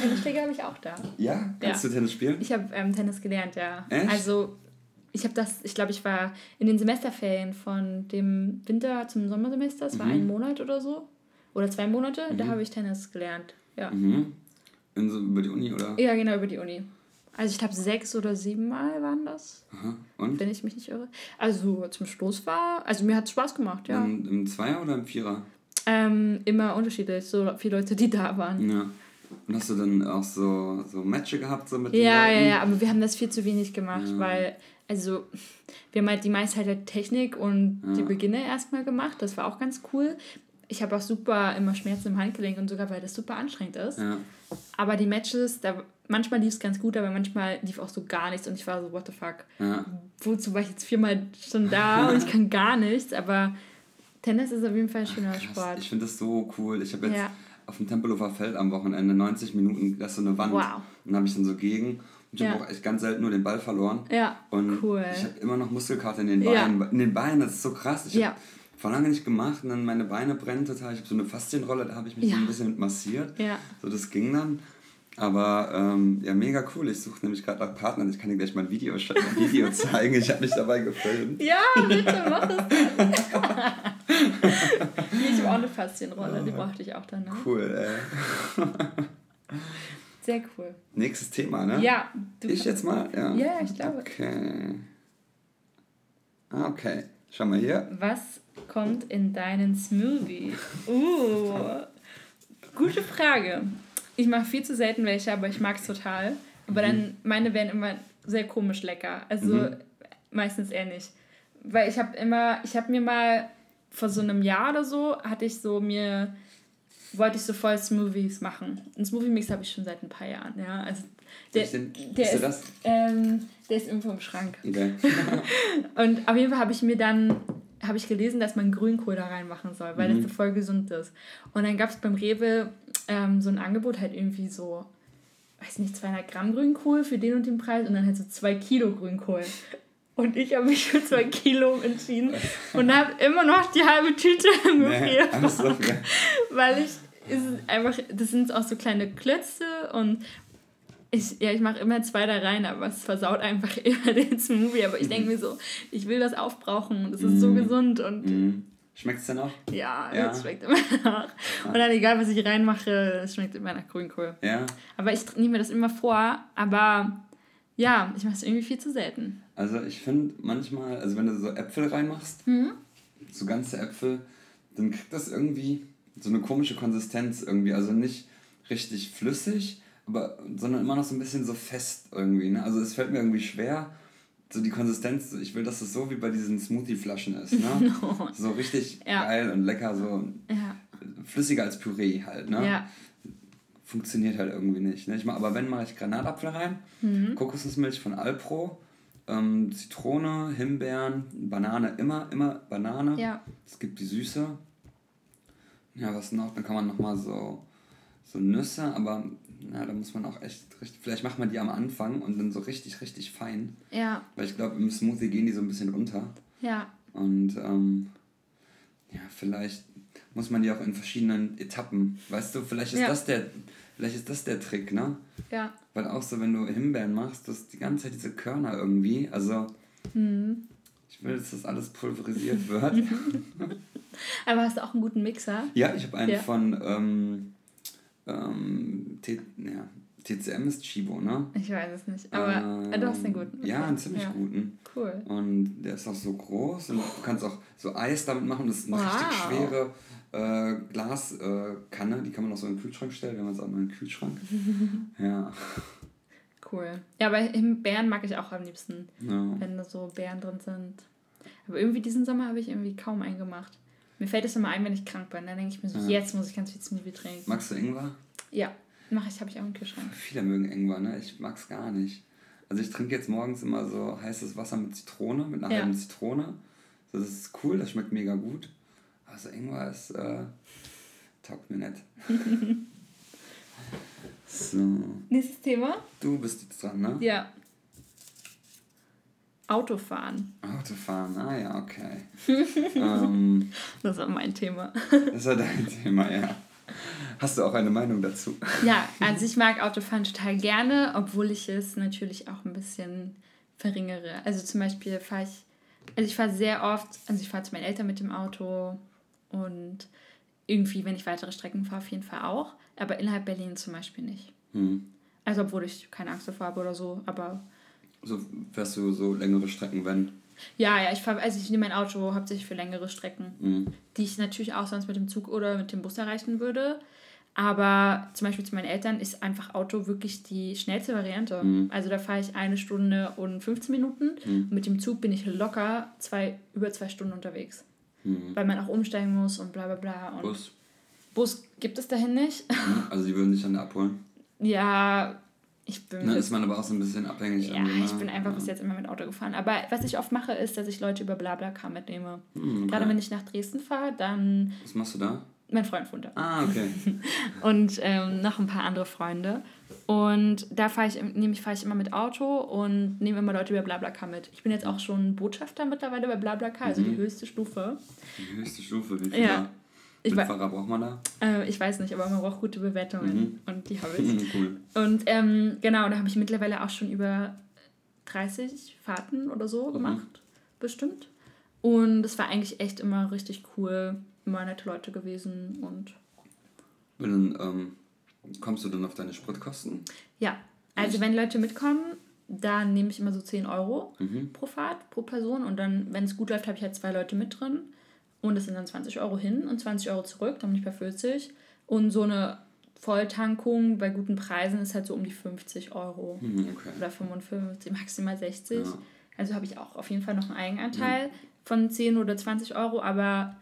Tennisschläger habe ich auch da. Ja, kannst Ja. du Tennis spielen? Ich habe ähm, Tennis gelernt, ja. Echt? Also ich habe das, ich glaube, ich war in den Semesterferien von dem Winter zum Sommersemester, es war Mhm. ein Monat oder so. Oder zwei Monate, da habe ich Tennis gelernt. Ja. Mhm. In so, über die Uni, oder? Ja, genau, über die Uni. Also ich glaube, sechs oder sieben Mal waren das, Aha. Und? wenn ich mich nicht irre. Also zum Stoß war, also mir hat es Spaß gemacht, ja. Im, Im Zweier oder im Vierer? Ähm, immer unterschiedlich, so viele Leute, die da waren. Ja. Und hast du dann auch so, so Matches gehabt so mit Ja, ja, ja, aber wir haben das viel zu wenig gemacht, Ja. weil, also, wir haben halt die meiste halt der Technik und die Ja. Beginne erstmal gemacht. Das war auch ganz cool. Ich habe auch super immer Schmerzen im Handgelenk und sogar, weil das super anstrengend ist. Ja. Aber die Matches, da manchmal lief es ganz gut, aber manchmal lief auch so gar nichts und ich war so, what the fuck. ja. Wozu war ich jetzt viermal schon da und ich kann gar nichts, aber Tennis ist auf jeden Fall ein schöner Krass, Sport. Ich finde das so cool. Ich habe jetzt Ja. auf dem Tempelhofer Feld am Wochenende 90 Minuten, das ist so eine Wand. Wow. Und habe ich dann so gegen. Und ich Ja. habe auch echt ganz selten nur den Ball verloren. Ja, Und cool. ich habe immer noch Muskelkater in den. Beinen. In den Beinen, das ist so krass. Ich Ja. habe vor lange nicht gemacht und dann meine Beine brennen total. Ich habe so eine Faszienrolle, da habe ich mich Ja. so ein bisschen mit massiert. Ja. So, das ging dann. Aber ähm, ja, mega cool. Ich suche nämlich gerade nach Partnern. Ich kann dir gleich mal ein Video, ein Video zeigen. Ich habe mich dabei gefilmt. Ja, bitte, mach das ich habe auch eine Faszienrolle, die brauchte ich auch dann. Ne? Cool, ey. Sehr cool. Nächstes Thema, ne? Ja, du Ich jetzt mal? Ja, Ja, ich glaube. Okay. Ah, okay. Schau mal hier. Was kommt in deinen Smoothie? Uh, gute Frage. Ich mache viel zu selten welche, aber ich mag es total. Aber dann, meine werden immer sehr komisch lecker. Also Mhm. meistens eher nicht. Weil ich habe immer, ich habe mir mal vor so einem Jahr oder so, hatte ich so mir, wollte ich so voll Smoothies machen. Einen Smoothie-Mix habe ich schon seit ein paar Jahren, ja. Also der, den- der, ist das? Ähm, der ist irgendwo im Schrank. Okay. Und auf jeden Fall habe ich mir dann habe ich gelesen, dass man Grünkohl da reinmachen soll, weil Mhm. das so voll gesund ist. Und dann gab es beim Rewe ähm, so ein Angebot, halt irgendwie so, weiß nicht, 200 Gramm Grünkohl für den und den Preis und dann halt so 2 Kilo Grünkohl. Und ich habe mich für 2 Kilo entschieden und habe immer noch die halbe Tüte im Nee, Gefrier, alles so, ja. weil ich, es ist einfach, das sind auch so kleine Klötze und ich, ja, ich mache immer zwei da rein, aber es versaut einfach immer den Smoothie. Aber ich denke mir so, ich will das aufbrauchen und es ist so gesund und Mhm. Schmeckt es denn auch? ja, Ja. es schmeckt immer nach. Und dann egal, was ich reinmache, es schmeckt immer nach Grünkohl. Ja. Aber ich nehme mir das immer vor, aber ja, ich mache es irgendwie viel zu selten. Also ich finde manchmal, also wenn du so Äpfel reinmachst, Mhm. so ganze Äpfel, dann kriegt das irgendwie so eine komische Konsistenz irgendwie. Also nicht richtig flüssig, aber sondern immer noch so ein bisschen so fest irgendwie. Ne? Also es fällt mir irgendwie schwer, so die Konsistenz, ich will, dass es so wie bei diesen Smoothie-Flaschen ist. Ne? so richtig Ja. geil und lecker, so Ja, flüssiger als Püree halt. Ne? ja, Funktioniert halt irgendwie nicht. Ne? Ich mach, aber wenn mache ich Granatapfel rein, Mhm. Kokosnussmilch von Alpro, ähm, Zitrone, Himbeeren, Banane, immer, immer Banane. ja. Es gibt die Süße. Ja, was noch? Dann kann man nochmal so, so Nüsse, aber ja, da muss man auch echt richtig. Vielleicht macht man die am Anfang und dann so richtig, richtig fein. Ja, Weil ich glaube, im Smoothie gehen die so ein bisschen runter. ja, Und ähm, ja, vielleicht muss man die auch in verschiedenen Etappen. Weißt du, vielleicht ist Ja. das der. Vielleicht ist das der Trick, ne? ja. Weil auch so, wenn du Himbeeren machst, das die ganze Zeit diese Körner irgendwie. Also, Mhm. ich will, dass das alles pulverisiert wird. Aber hast du auch einen guten Mixer? Ja, ich habe einen Ja. von ähm, ähm, T ja, TCM ist Chibo, ne? Ich weiß es nicht, aber äh, du hast einen guten. Ja, Okay. einen ziemlich ja. guten. Cool. Und der ist auch so groß und du kannst auch so Eis damit machen. Das ist eine richtig Wow. schwere äh, Glaskanne, äh, die kann man auch so in den Kühlschrank stellen. Wir haben jetzt auch mal einen Kühlschrank. ja. Cool. Ja, aber Beeren mag ich auch am liebsten, ja. wenn da so Beeren drin sind. Aber irgendwie diesen Sommer habe ich irgendwie kaum einen gemacht. Mir fällt es immer ein, wenn ich krank bin. Dann denke ich mir so, Ja. jetzt muss ich ganz viel Smoothie trinken. Magst du Ingwer? Ja, mache ich, habe ich auch im Kühlschrank. Viele mögen Ingwer, ne? Ich mag's gar nicht. Also ich trinke jetzt morgens immer so heißes Wasser mit Zitrone, mit einer Ja. halben Zitrone. So, das ist cool, das schmeckt mega gut. Also Ingwer ist, äh, taugt mir nicht. so, Nächstes Thema? du bist jetzt dran, ne? Ja. Autofahren. Autofahren, ah ja, okay. ähm, das war mein Thema. das war dein Thema, ja. Hast du auch eine Meinung dazu? Ja, also ich mag Autofahren total gerne, obwohl ich es natürlich auch ein bisschen verringere. Also zum Beispiel fahre ich, also ich fahre sehr oft, also ich fahre zu meinen Eltern mit dem Auto und irgendwie, wenn ich weitere Strecken fahre, auf jeden Fall auch. Aber innerhalb Berlin zum Beispiel nicht. Hm. Also obwohl ich keine Angst davor habe oder so, aber. So fährst du so längere Strecken, wenn? Ja, ja, ich fahre, also ich nehme mein Auto hauptsächlich für längere Strecken, mhm. die ich natürlich auch sonst mit dem Zug oder mit dem Bus erreichen würde. Aber zum Beispiel zu meinen Eltern ist einfach Auto wirklich die schnellste Variante. Mhm. Also da fahre ich eine Stunde und 15 Minuten. Mhm. Und mit dem Zug bin ich locker zwei, über zwei Stunden unterwegs. Mhm. Weil man auch umsteigen muss und bla bla bla. Und Bus? Bus gibt es dahin nicht. Mhm. Also die würden dich dann abholen? Ja, ich bin. Dann ist man aber auch so ein bisschen abhängig. Ja, ich bin einfach ja. bis jetzt immer mit Auto gefahren. Aber was ich oft mache, ist, dass ich Leute über Blablacar mitnehme. Mhm, okay. Gerade wenn ich nach Dresden fahre, dann. Was machst du da? Mein Freund wohnt da. Ah, okay. und ähm, noch ein paar andere Freunde. Und da fahre ich, nämlich fahre ich immer mit Auto und nehme immer Leute über Blablacar mit. Ich bin jetzt auch schon Botschafter mittlerweile bei Blablacar, also mhm. die höchste Stufe. Die höchste Stufe, wie viel? Ja. Ich Fahrer braucht man da? Äh, ich weiß nicht, aber man braucht gute Bewertungen mhm. und die habe ich. cool. Und ähm, genau, da habe ich mittlerweile auch schon über 30 Fahrten oder so mhm. gemacht, bestimmt. Und es war eigentlich echt immer richtig cool, immer nette Leute gewesen und. Wenn, ähm, kommst du dann auf deine Spritkosten? Ja, also wenn Leute mitkommen, dann nehme ich immer so 10 Euro mhm. pro Fahrt, pro Person. Und dann, wenn es gut läuft, habe ich halt zwei Leute mit drin. Und es sind dann 20 Euro hin und 20 Euro zurück, dann bin ich bei 40. Und so eine Volltankung bei guten Preisen ist halt so um die 50 Euro. Mhm, okay. Oder 55, maximal 60. Ja. Also habe ich auch auf jeden Fall noch einen Eigenanteil mhm. von 10 oder 20 Euro, aber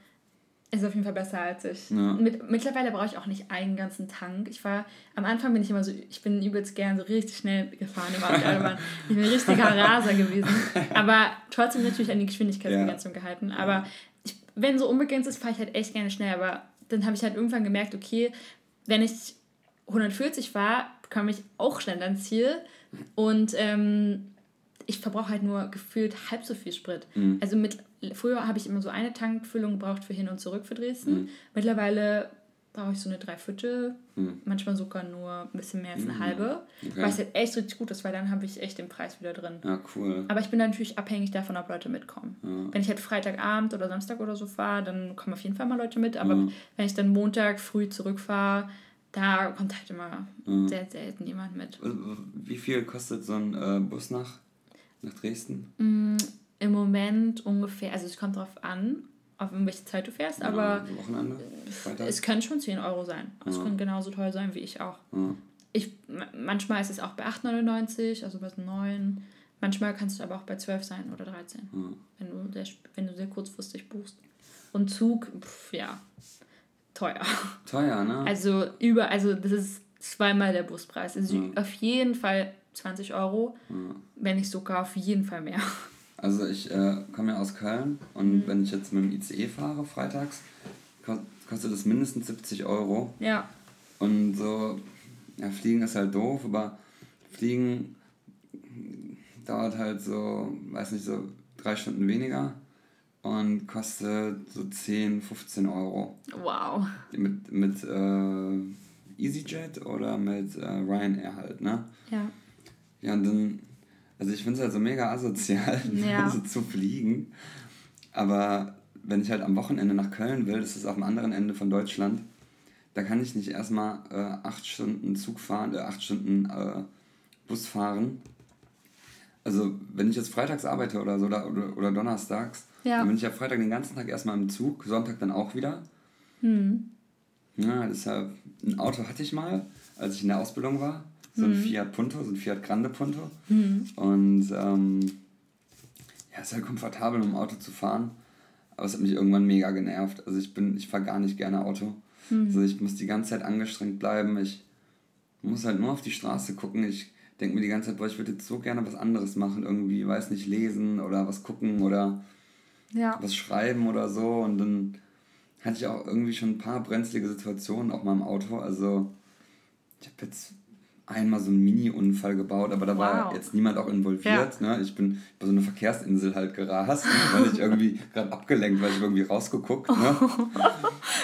ist auf jeden Fall besser als ich. Ja. Mit, mittlerweile brauche ich auch nicht einen ganzen Tank. Ich war, am Anfang bin ich immer so, ich bin übelst gern so richtig schnell gefahren im Autobahn. ich bin ein richtiger Raser gewesen. Aber trotzdem natürlich an die Geschwindigkeitsbegrenzung ja. gehalten. Aber wenn so unbegrenzt ist, fahre ich halt echt gerne schnell. Aber dann habe ich halt irgendwann gemerkt, okay, wenn ich 140 fahre, komme ich auch schnell ans Ziel. Und ähm, ich verbrauche halt nur gefühlt halb so viel Sprit. Mhm. Also mit früher habe ich immer so eine Tankfüllung gebraucht für hin und zurück für Dresden. Mhm. Mittlerweile brauche ich so eine Dreiviertel, mhm. manchmal sogar nur ein bisschen mehr als eine mhm. halbe. Okay. Was halt echt richtig gut ist, weil dann habe ich echt den Preis wieder drin. Ja, cool. Aber ich bin natürlich abhängig davon, ob Leute mitkommen. Ja. Wenn ich halt Freitagabend oder Samstag oder so fahre, dann kommen auf jeden Fall mal Leute mit. Aber ja. wenn ich dann Montag früh zurückfahre, da kommt halt immer ja. sehr selten jemand mit. Wie viel kostet so ein äh, Bus nach, nach Dresden? Mm, Im Moment ungefähr, also es kommt drauf an, auf welche Zeit du fährst, ja, aber Wochenende, es können schon 10 Euro sein. Es ja. können genauso teuer sein wie ich auch. Ja. Ich, manchmal ist es auch bei 8,99, also bei 9. Manchmal kannst du aber auch bei 12 sein oder 13, ja. wenn, du sehr, wenn du sehr kurzfristig buchst. Und Zug, pf, ja, teuer. Teuer, ne? Also über, also das ist zweimal der Buspreis. Also auf jeden Fall 20 Euro, wenn nicht sogar auf jeden Fall mehr. Also ich äh, komme ja aus Köln und mhm. wenn ich jetzt mit dem ICE fahre freitags, kostet das mindestens 70 Euro. Ja. Und so, ja, Fliegen ist halt doof, aber Fliegen dauert halt so, weiß nicht, so drei Stunden weniger und kostet so 10, 15 Euro. Wow. Mit, mit äh, EasyJet oder mit äh, Ryanair halt, ne? Ja. Ja, und dann also ich finde es halt so mega asozial, ja. so zu fliegen. Aber wenn ich halt am Wochenende nach Köln will, das ist auf dem anderen Ende von Deutschland, da kann ich nicht erstmal äh, acht Stunden Zug fahren, äh, acht Stunden äh, Bus fahren. Also wenn ich jetzt freitags arbeite oder so oder, oder, donnerstags, ja. dann bin ich ja Freitag den ganzen Tag erstmal im Zug, Sonntag dann auch wieder. Hm. Ja, deshalb, ein Auto hatte ich mal, als ich in der Ausbildung war so ein mhm. Fiat Punto, so ein Fiat Grande Punto. Mhm. Und ähm, ja, es ist halt komfortabel, um Auto zu fahren. Aber es hat mich irgendwann mega genervt. Also ich bin, ich fahre gar nicht gerne Auto. Mhm. Also ich muss die ganze Zeit angestrengt bleiben. Ich muss halt nur auf die Straße gucken. Ich denke mir die ganze Zeit, boah, ich würde jetzt so gerne was anderes machen. Irgendwie, weiß nicht, lesen oder was gucken oder ja. was schreiben oder so. Und dann hatte ich auch irgendwie schon ein paar brenzlige Situationen auch mal im Auto. Also ich habe jetzt einmal so einen Mini-Unfall gebaut, aber da wow. war jetzt niemand auch involviert. Ja. Ne? Ich bin bei so einer Verkehrsinsel halt gerast, weil ich irgendwie gerade abgelenkt, weil ich irgendwie rausgeguckt. Ne?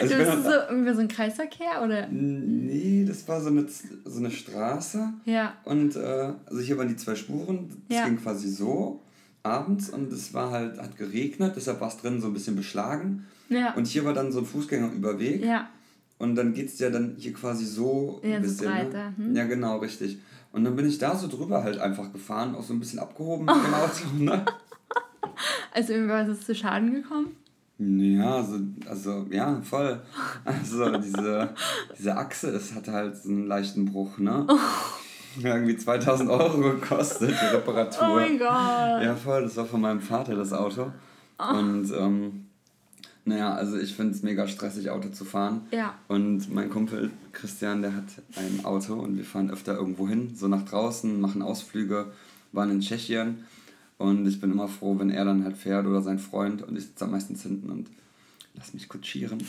Also das ist so, irgendwie so ein Kreisverkehr, oder? Nee, das war so eine, so eine Straße. Ja. Und äh, also hier waren die zwei Spuren, das ja. ging quasi so abends und es war halt, hat geregnet, deshalb war es drin so ein bisschen beschlagen. Ja. Und hier war dann so ein Fußgängerüberweg. Ja. Und dann geht es ja dann hier quasi so ja, ein bisschen. So breiter. Ne? Hm? Ja, genau, richtig. Und dann bin ich da so drüber halt einfach gefahren, auch so ein bisschen abgehoben mit dem Auto. Ne? Also irgendwas ist zu Schaden gekommen? Ja, also, also ja, voll. Also diese, diese Achse, es hatte halt so einen leichten Bruch, ne? Oh. Irgendwie 2000 Euro gekostet, die Reparatur. Oh mein Gott. Ja, voll, das war von meinem Vater das Auto. Oh. Und ähm, naja, also ich finde es mega stressig, Auto zu fahren. Ja. Und mein Kumpel Christian, der hat ein Auto und wir fahren öfter irgendwo hin, so nach draußen, machen Ausflüge, waren in Tschechien. Und ich bin immer froh, wenn er dann halt fährt oder sein Freund und ich sitze am meisten hinten und lass mich kutschieren.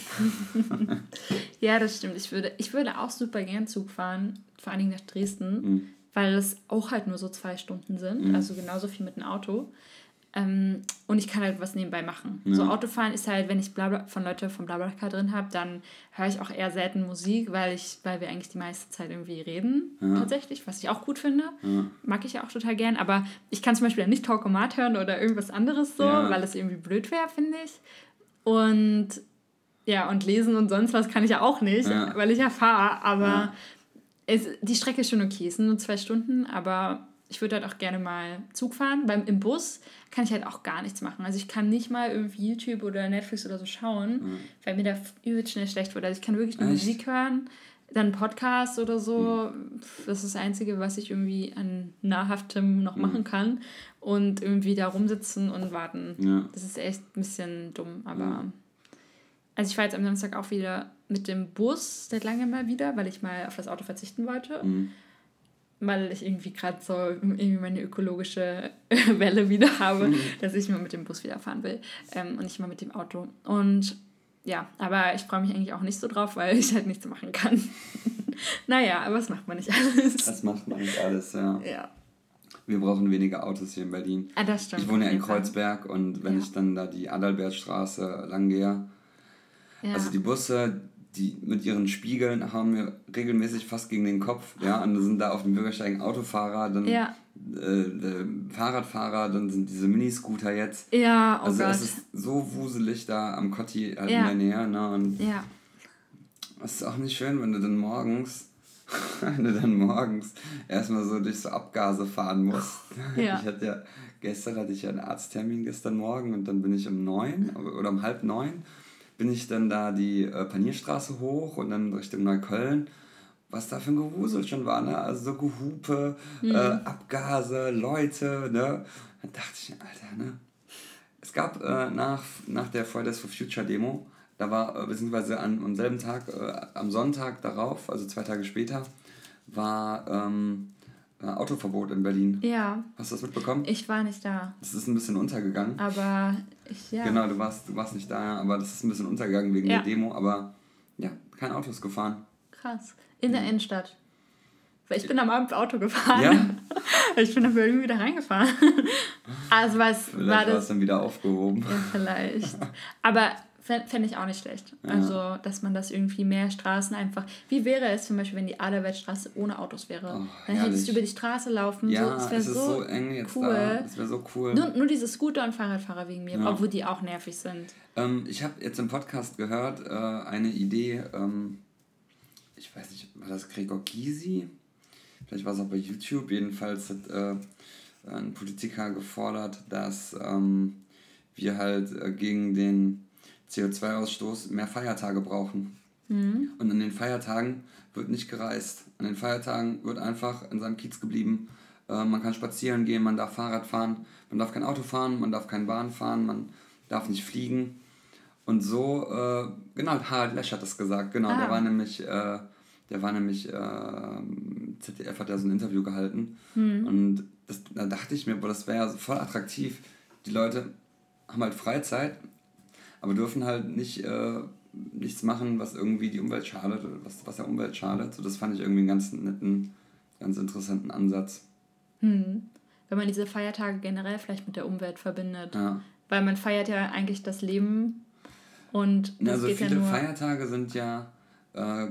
ja, das stimmt. Ich würde, ich würde auch super gern Zug fahren, vor allen Dingen nach Dresden, mhm. weil es auch halt nur so zwei Stunden sind, mhm. also genauso viel mit dem Auto. Ähm, und ich kann halt was nebenbei machen. Ja. So Autofahren ist halt, wenn ich Blabla, von Leute vom Blablacar drin habe, dann höre ich auch eher selten Musik, weil ich, weil wir eigentlich die meiste Zeit irgendwie reden, ja. tatsächlich, was ich auch gut finde. Ja. Mag ich ja auch total gern. Aber ich kann zum Beispiel nicht Talkomat hören oder irgendwas anderes so, weil es irgendwie blöd wäre, finde ich. Und ja, und lesen und sonst was kann ich ja auch nicht, weil ich ja fahre. Aber es, die Strecke ist schon okay. Es sind nur zwei Stunden, aber ich würde halt auch gerne mal Zug fahren. Beim, Im Bus kann ich halt auch gar nichts machen. Also ich kann nicht mal irgendwie YouTube oder Netflix oder so schauen, mhm. weil mir da übel schnell schlecht wird. Also ich kann wirklich nur Echt? Musik hören, dann Podcast oder so. Mhm. Das ist das Einzige, was ich irgendwie an nahrhaftem noch mhm. machen kann. Und irgendwie da rumsitzen und warten. Ja. Das ist echt ein bisschen dumm, aber... Ja. Also ich fahre jetzt am Samstag auch wieder mit dem Bus seit langem mal wieder, weil ich mal auf das Auto verzichten wollte. Weil ich irgendwie gerade so irgendwie meine ökologische Welle wieder habe, mhm. dass ich mal mit dem Bus wieder fahren will ähm, und nicht mal mit dem Auto. Und ja, aber ich freue mich eigentlich auch nicht so drauf, weil ich halt nichts machen kann. naja, aber das macht man nicht alles. Das macht man nicht alles, ja. Ja. Wir brauchen weniger Autos hier in Berlin. Ah, das stimmt. Ich wohne ja in Kreuzberg und wenn ja. ich dann da die Adalbertstraße lang gehe, ja. also die Busse, die mit ihren Spiegeln haben mir regelmäßig fast gegen den Kopf. Ja, und dann sind da auf dem Bürgersteig Autofahrer, dann ja. äh, äh, Fahrradfahrer, dann sind diese Miniscooter jetzt. Ja, oh Also Gott. es ist so wuselig da am Kotti halt ja. in der Nähe. Ne? Und ja. Es ist auch nicht schön, wenn du dann morgens, wenn du dann morgens erstmal so durch so Abgase fahren musst. Ja. Ich hatte ja, gestern hatte ich ja einen Arzttermin gestern Morgen und dann bin ich um neun oder um halb neun bin ich dann da die äh, Panierstraße hoch und dann Richtung Neukölln. Was da für ein Gewusel schon war, ne? Also so Gehupe, mhm. äh, Abgase, Leute, ne? Dann dachte ich, Alter, ne? Es gab äh, nach, nach der Fridays for Future Demo, da war, äh, beziehungsweise an, am selben Tag, äh, am Sonntag darauf, also zwei Tage später, war ähm, äh, Autoverbot in Berlin. Ja. Hast du das mitbekommen? Ich war nicht da. Das ist ein bisschen untergegangen. Aber ich, ja. Genau, du warst, du warst nicht da, aber das ist ein bisschen untergegangen wegen ja. der Demo, aber ja, kein Auto ist gefahren. Krass. In der Innenstadt. Weil ich bin am Abend Auto gefahren. Ja? ich bin dann irgendwie wieder reingefahren. also was vielleicht war das? war es dann wieder aufgehoben. Ja, vielleicht. Aber Fände ich auch nicht schlecht. Ja. Also, dass man das irgendwie mehr Straßen einfach. Wie wäre es zum Beispiel, wenn die Aderwaldstraße ohne Autos wäre? Oh, dann hättest du über die Straße laufen. Ja, so, das wäre so, so eng jetzt cool. Da. Das wäre so cool. Nur, nur diese Scooter und Fahrradfahrer wegen mir, ja. obwohl die auch nervig sind. Ähm, ich habe jetzt im Podcast gehört, äh, eine Idee, ähm, ich weiß nicht, war das Gregor Gysi? Vielleicht war es auch bei YouTube. Jedenfalls hat äh, ein Politiker gefordert, dass ähm, wir halt äh, gegen den CO2-Ausstoß mehr Feiertage brauchen. Mhm. Und an den Feiertagen wird nicht gereist. An den Feiertagen wird einfach in seinem Kiez geblieben. Äh, man kann spazieren gehen, man darf Fahrrad fahren, man darf kein Auto fahren, man darf keine Bahn fahren, man darf nicht fliegen. Und so, äh, genau, Harald Lesch hat das gesagt, genau, ah. der war nämlich, äh, der war nämlich, äh, ZDF hat ja so ein Interview gehalten. Mhm. Und das, da dachte ich mir, boah, das wäre ja voll attraktiv. Die Leute haben halt Freizeit, aber dürfen halt nicht äh, nichts machen, was irgendwie die Umwelt schadet oder was, was der Umwelt schadet. So, das fand ich irgendwie einen ganz netten ganz interessanten Ansatz. Hm. Wenn man diese Feiertage generell vielleicht mit der Umwelt verbindet. Ja. Weil man feiert ja eigentlich das Leben und das also geht viele ja nur Feiertage sind ja äh,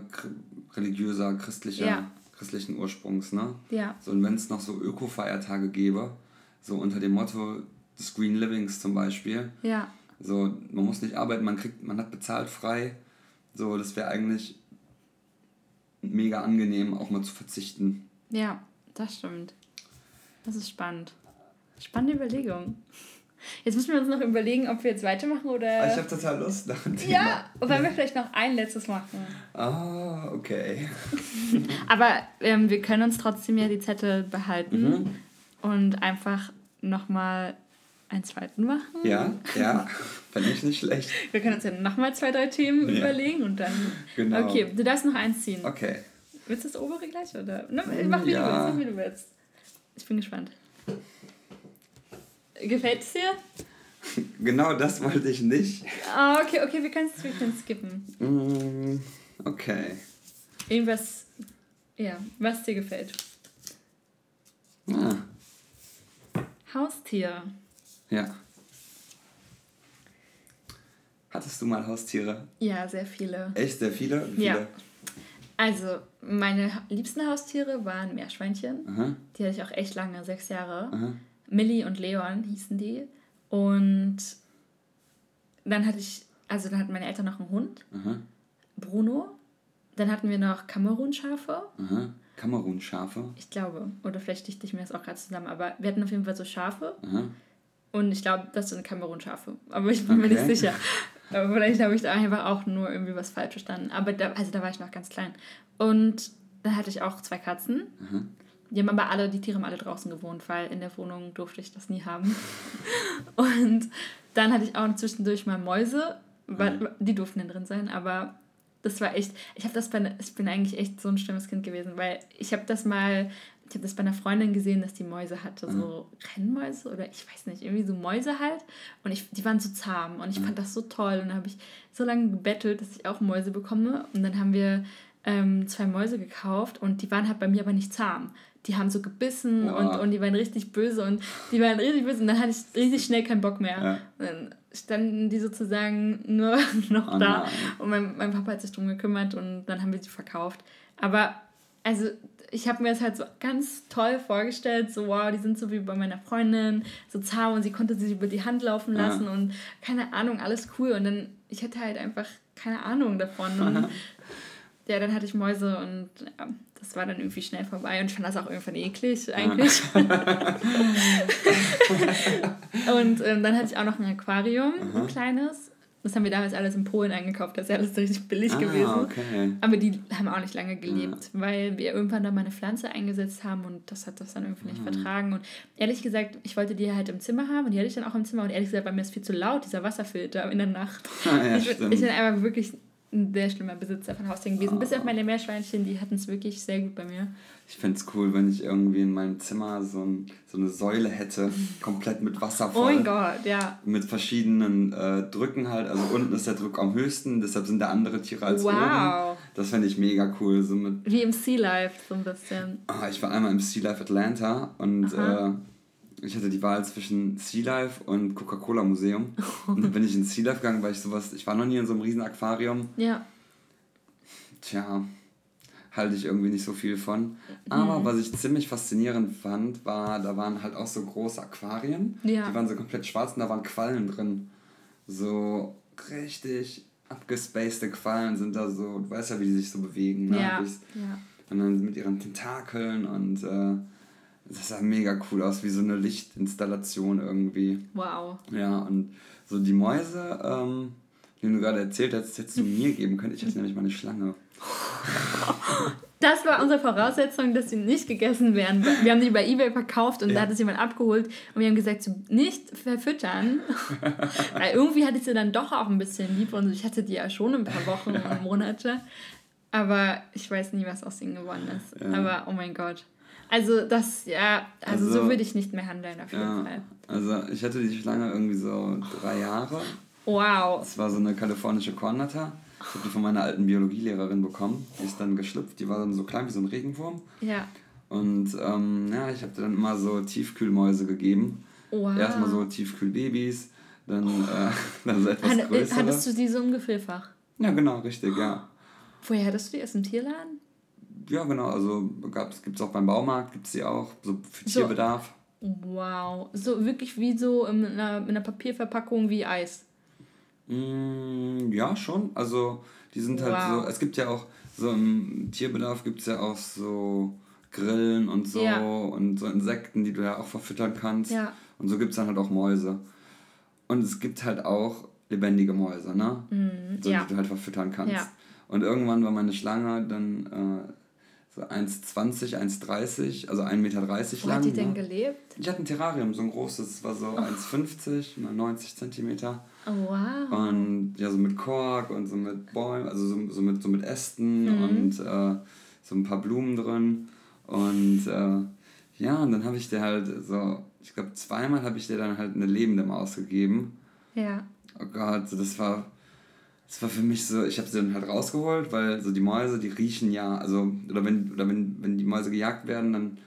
religiöser, christlicher, ja. christlichen Ursprungs, ne? Ja. So, und wenn es noch so Öko-Feiertage gäbe, so unter dem Motto des Green Livings zum Beispiel. Ja. So, man muss nicht arbeiten, man kriegt, man hat bezahlt frei. So, das wäre eigentlich mega angenehm, auch mal zu verzichten. Ja, das stimmt. Das ist spannend. Spannende Überlegung. Jetzt müssen wir uns noch überlegen, ob wir jetzt weitermachen oder. Ah, ich habe total Lust nach dem Thema. Ja, wollen wir vielleicht noch ein letztes machen? Ah, okay. Aber ähm, wir können uns trotzdem ja die Zettel behalten mhm. und einfach nochmal einen zweiten machen. Ja, ja, fände ich nicht schlecht. Wir können uns ja nochmal zwei, drei Themen ja. überlegen und dann. Genau. Okay, du darfst noch eins ziehen. Okay. Willst du das obere gleich oder? Ne, mach wie ja. du willst, wie du willst. Ich bin gespannt. Gefällt es dir? Genau das wollte ich nicht. Ah, okay, okay, wir können es wir skippen. Mm, okay. Irgendwas, ja, was dir gefällt. Ah. Haustier. Ja. Hattest du mal Haustiere? Ja, sehr viele. Echt, sehr viele? viele? Ja. Also, meine liebsten Haustiere waren Meerschweinchen. Aha. Die hatte ich auch echt lange, sechs Jahre. Aha. Millie und Leon hießen die. Und dann hatte ich, also dann hatten meine Eltern noch einen Hund, Aha. Bruno. Dann hatten wir noch Kamerunschafe. Aha. Kamerunschafe? Ich glaube. Oder vielleicht dichte ich mir das auch gerade zusammen. Aber wir hatten auf jeden Fall so Schafe. Aha. Und ich glaube, das sind Kamerunschafe. Aber ich bin okay. mir nicht sicher. Aber vielleicht habe ich da einfach auch nur irgendwie was falsch verstanden. Aber da, also da war ich noch ganz klein. Und dann hatte ich auch zwei Katzen. Mhm. Die haben aber alle, die Tiere haben alle draußen gewohnt, weil in der Wohnung durfte ich das nie haben. und dann hatte ich auch zwischendurch mal Mäuse, weil, mhm. die durften dann drin sein, aber das war echt, ich habe das bei, ich bin eigentlich echt so ein schlimmes Kind gewesen, weil ich habe das mal, ich habe das bei einer Freundin gesehen, dass die Mäuse hatte, mhm. so Rennmäuse oder ich weiß nicht, irgendwie so Mäuse halt und ich, die waren so zahm und ich mhm. fand das so toll und dann habe ich so lange gebettelt, dass ich auch Mäuse bekomme und dann haben wir ähm, zwei Mäuse gekauft und die waren halt bei mir aber nicht zahm die haben so gebissen und, und die waren richtig böse und die waren richtig böse und dann hatte ich richtig schnell keinen Bock mehr. Ja. Dann standen die sozusagen nur noch oh da und mein, mein Papa hat sich drum gekümmert und dann haben wir sie verkauft. Aber also ich habe mir das halt so ganz toll vorgestellt, so wow, die sind so wie bei meiner Freundin, so zahm und sie konnte sich über die Hand laufen lassen ja. und keine Ahnung, alles cool und dann, ich hatte halt einfach keine Ahnung davon und ja, dann hatte ich Mäuse und ja, das war dann irgendwie schnell vorbei und ich fand das auch irgendwann eklig eigentlich. und ähm, dann hatte ich auch noch ein Aquarium, Aha. ein kleines. Das haben wir damals alles in Polen eingekauft, das ist ja alles richtig billig ah, gewesen. Okay. Aber die haben auch nicht lange gelebt, ja. weil wir irgendwann da mal eine Pflanze eingesetzt haben und das hat das dann irgendwie nicht mhm. vertragen. Und ehrlich gesagt, ich wollte die halt im Zimmer haben und die hatte ich dann auch im Zimmer und ehrlich gesagt, bei mir ist viel zu laut, dieser Wasserfilter in der Nacht. Ah, ja, ich, ich bin einfach wirklich ein sehr schlimmer Besitzer von Haustieren gewesen. Oh. Bis auf meine Meerschweinchen, die hatten es wirklich sehr gut bei mir. Ich fände es cool, wenn ich irgendwie in meinem Zimmer so, ein, so eine Säule hätte, komplett mit Wasser voll. Oh mein Gott, ja. Mit verschiedenen äh, Drücken halt. Also unten ist der Druck am höchsten, deshalb sind da andere Tiere als wow. oben. Das fände ich mega cool. So mit Wie im Sea Life so ein bisschen. Oh, ich war einmal im Sea Life Atlanta und äh, ich hatte die Wahl zwischen Sea Life und Coca-Cola Museum. Und dann bin ich ins Sea Life gegangen, weil ich sowas, ich war noch nie in so einem riesen Aquarium. Ja. Tja, halte ich irgendwie nicht so viel von. Aber mhm. was ich ziemlich faszinierend fand, war, da waren halt auch so große Aquarien. Ja. Die waren so komplett schwarz und da waren Quallen drin. So richtig abgespacede Quallen sind da so, du weißt ja, wie die sich so bewegen. Ne? Ja. ja. Und dann mit ihren Tentakeln und äh, das sah mega cool aus, wie so eine Lichtinstallation irgendwie. Wow. Ja, und so die Mäuse, ähm, die du gerade erzählt hast, hättest du mir geben können. Ich hatte nämlich mal eine Schlange. Das war unsere Voraussetzung, dass sie nicht gegessen werden. Wir haben die bei Ebay verkauft und ja. da hat es jemand abgeholt und wir haben gesagt, nicht verfüttern. Weil irgendwie hatte ich sie dann doch auch ein bisschen lieb und ich hatte die ja schon ein paar Wochen und Monate. Aber ich weiß nie, was aus ihnen geworden ist. Ja. Aber oh mein Gott. Also das, ja, also, also so würde ich nicht mehr handeln auf jeden ja, Fall. Also ich hatte die Schlange irgendwie so drei Jahre. Wow. Das war so eine kalifornische Kornnatter. Ich habe die von meiner alten Biologielehrerin bekommen. Die ist dann geschlüpft. Die war dann so klein wie so ein Regenwurm. Ja. Und ähm, ja, ich habe dann immer so Tiefkühlmäuse gegeben. Wow. Erstmal so Tiefkühlbabys, dann, oh. äh, dann so etwas Hat, größere. Hattest du die so im Gefrierfach? Ja, genau, richtig, ja. Woher hattest du die? Aus dem Tierladen? Ja, genau. Also gibt es auch beim Baumarkt, gibt es die auch, so für Tierbedarf. Wow. So wirklich wie so in einer, in einer Papierverpackung wie Eis. Mm, ja, schon. Also die sind halt wow. so, es gibt ja auch, so im Tierbedarf gibt es ja auch so Grillen und so ja. und so Insekten, die du ja auch verfüttern kannst. Ja. Und so gibt es dann halt auch Mäuse. Und es gibt halt auch lebendige Mäuse, ne? Mm, so, ja. Die du halt verfüttern kannst. Und irgendwann war meine Schlange dann äh, so 1,20, 1,30, also 1,30 Meter lang. Wo hat die denn ne? gelebt? Ich hatte ein Terrarium, so ein großes, das war so oh. 1,50 mal 90 Zentimeter. Oh, wow. Und ja, so mit Kork und so mit Bäumen, also so, so, mit, so mit Ästen mhm. und äh, so ein paar Blumen drin. Und äh, ja, und dann habe ich dir halt so, ich glaube zweimal habe ich dir dann halt eine lebende Maus gegeben. Ja. Oh Gott, das war das war für mich so, ich habe sie dann halt rausgeholt, weil so die Mäuse, die riechen ja, also, oder wenn, oder wenn, wenn die Mäuse gejagt werden, dann,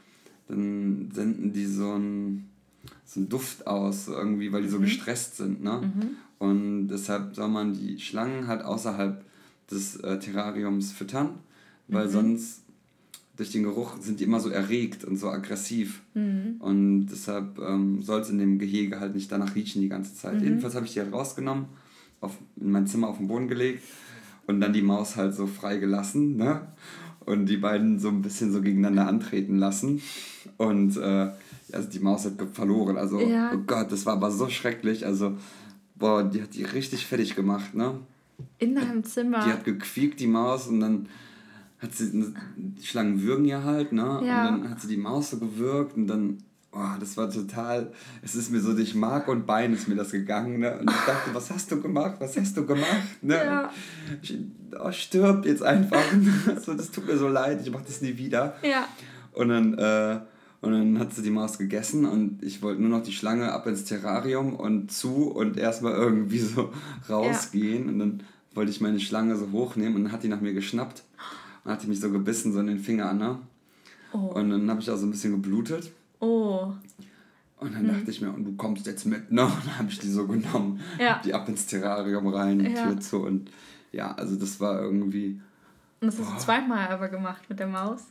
dann senden die so einen, so einen Duft aus, irgendwie, weil die so mhm. gestresst sind, ne? Mhm. Und deshalb soll man die Schlangen halt außerhalb des äh, Terrariums füttern, weil mhm. sonst durch den Geruch sind die immer so erregt und so aggressiv. Mhm. Und deshalb ähm, soll es in dem Gehege halt nicht danach riechen die ganze Zeit. Mhm. Jedenfalls habe ich die halt rausgenommen auf, in mein Zimmer auf den Boden gelegt und dann die Maus halt so frei gelassen, ne? Und die beiden so ein bisschen so gegeneinander antreten lassen. Und äh, also die Maus hat verloren. Also, ja. oh Gott, das war aber so schrecklich. Also, boah, die hat die richtig fertig gemacht, ne? In deinem Zimmer. Die hat gequiekt, die Maus, und dann hat sie, die Schlangen würgen ja halt, ne? Ja. Und dann hat sie die Maus so gewürgt und dann oh, das war total, es ist mir so durch Mark und Bein ist mir das gegangen. Ne? Und ich dachte, was hast du gemacht? Was hast du gemacht? Ne? Ja. Ich, oh, stirb jetzt einfach. also, das tut mir so leid, ich mach das nie wieder. Ja. Und dann, äh, und dann hat sie die Maus gegessen und ich wollte nur noch die Schlange ab ins Terrarium und zu und erstmal irgendwie so rausgehen. Ja. Und dann wollte ich meine Schlange so hochnehmen und dann hat die nach mir geschnappt und hat die mich so gebissen, so in den Finger, ne? Oh. Und dann habe ich auch so ein bisschen geblutet. Oh. Und dann hm. dachte ich mir, und du kommst jetzt mit, ne? Und dann habe ich die so genommen, ja. die ab ins Terrarium rein, die ja. Tür zu und ja, also das war irgendwie. Und das hast du zweimal aber gemacht mit der Maus?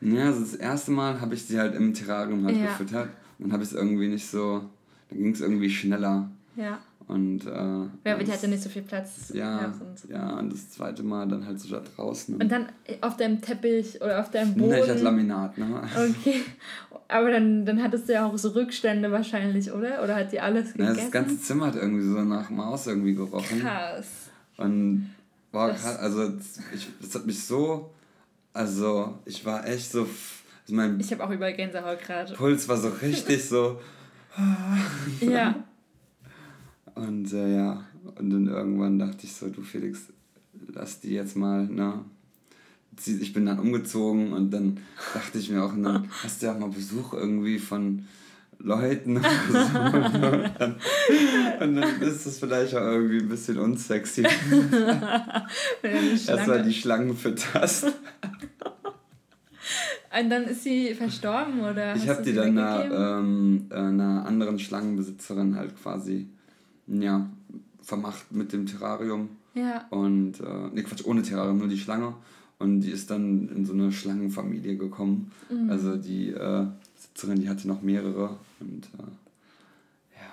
Ja, also das erste Mal habe ich sie halt im Terrarium halt ja. gefüttert und habe ich es irgendwie nicht so, dann ging es irgendwie schneller. Ja. Und, äh, ja, aber die hatte nicht so viel Platz. Ja, und, ja, und das zweite Mal dann halt so da draußen. Und dann auf deinem Teppich oder auf deinem Boden? Ne, ich hatte Laminat, ne? Okay. Aber dann, dann hattest du ja auch so Rückstände wahrscheinlich, oder? Oder hat die alles gegessen? Ja, das ganze Zimmer hat irgendwie so nach Maus irgendwie gerochen. Krass. Und, boah, krass, also ich, das hat mich so, also ich war echt so... Also mein ich habe auch über Gänsehaut gerade. Puls war so richtig so... ja. Und äh, ja, und dann irgendwann dachte ich so, du Felix, lass die jetzt mal, ne? Ich bin dann umgezogen und dann dachte ich mir auch, dann hast du ja auch mal Besuch irgendwie von Leuten und, so. und, dann, und dann ist es vielleicht auch irgendwie ein bisschen unsexy. Erstmal die Schlangen fütterst. Und dann ist sie verstorben, oder? Ich habe die dann einer, ähm, einer anderen Schlangenbesitzerin halt quasi ja, vermacht mit dem Terrarium. Ja. Und, äh, ne Quatsch, ohne Terrarium, nur die Schlange. Und die ist dann in so eine Schlangenfamilie gekommen. Mhm. Also die äh, Sitzerin, die hatte noch mehrere. Und äh, ja.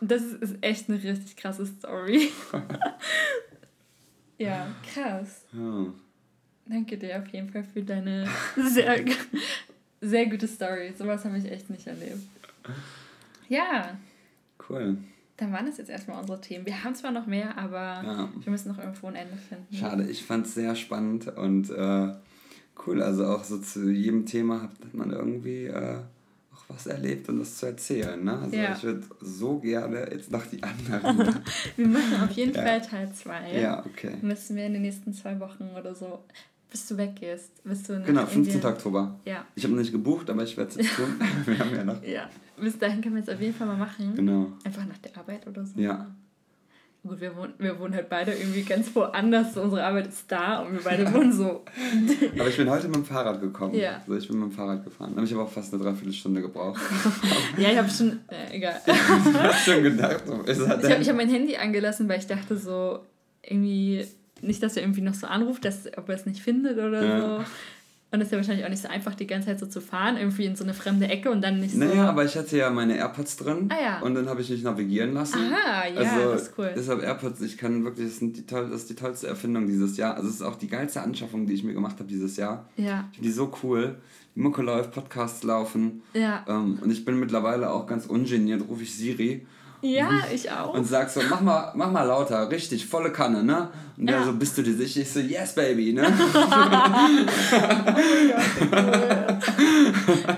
Das ist echt eine richtig krasse Story. ja, krass. Ja. Danke dir auf jeden Fall für deine sehr, sehr gute Story. Sowas habe ich echt nicht erlebt. Ja. Cool. Dann waren das jetzt erstmal unsere Themen. Wir haben zwar noch mehr, aber ja. wir müssen noch irgendwo ein Ende finden. Schade, ich fand es sehr spannend und äh, cool. Also auch so zu jedem Thema hat man irgendwie äh, auch was erlebt und was zu erzählen. Ne? Also ja. ich würde so gerne jetzt noch die anderen. wir machen auf jeden ja. Fall Teil 2. Ja, okay. Müssen wir in den nächsten zwei Wochen oder so bis du weggehst. Bis du genau, 15. Indien. Oktober. Ja. Ich habe noch nicht gebucht, aber ich werde es jetzt tun. wir haben ja noch. Ja, bis dahin können wir es auf jeden Fall mal machen. Genau. Einfach nach der Arbeit oder so. Ja. Gut, wir wohnen, wir wohnen halt beide irgendwie ganz woanders. Unsere Arbeit ist da und wir beide wohnen so. aber ich bin heute mit dem Fahrrad gekommen. Ja. Also ich bin mit dem Fahrrad gefahren. Habe ich aber auch fast eine Dreiviertelstunde gebraucht. ja, ich habe schon. Äh, egal. ich habe schon gedacht. Ich habe hab mein Handy angelassen, weil ich dachte so, irgendwie. Nicht, dass er irgendwie noch so anruft, dass, ob er es nicht findet oder ja. so. Und es ist ja wahrscheinlich auch nicht so einfach, die ganze Zeit so zu fahren, irgendwie in so eine fremde Ecke und dann nicht so. Naja, aber ich hatte ja meine AirPods drin. Ah, ja. Und dann habe ich mich navigieren lassen. Aha, ja, also, das ist cool. Deshalb AirPods, ich kann wirklich, das, sind die toll, das ist die tollste Erfindung dieses Jahr. Also, es ist auch die geilste Anschaffung, die ich mir gemacht habe dieses Jahr. Ja. Ich finde die so cool. Die Mucke läuft, Podcasts laufen. Ja. Ähm, und ich bin mittlerweile auch ganz ungeniert, rufe ich Siri ja, ich auch. Und sag so, mach mal, mach mal lauter, richtig, volle Kanne, ne? Und der ja. so, bist du dir sicher? Ich so, yes, baby, ne?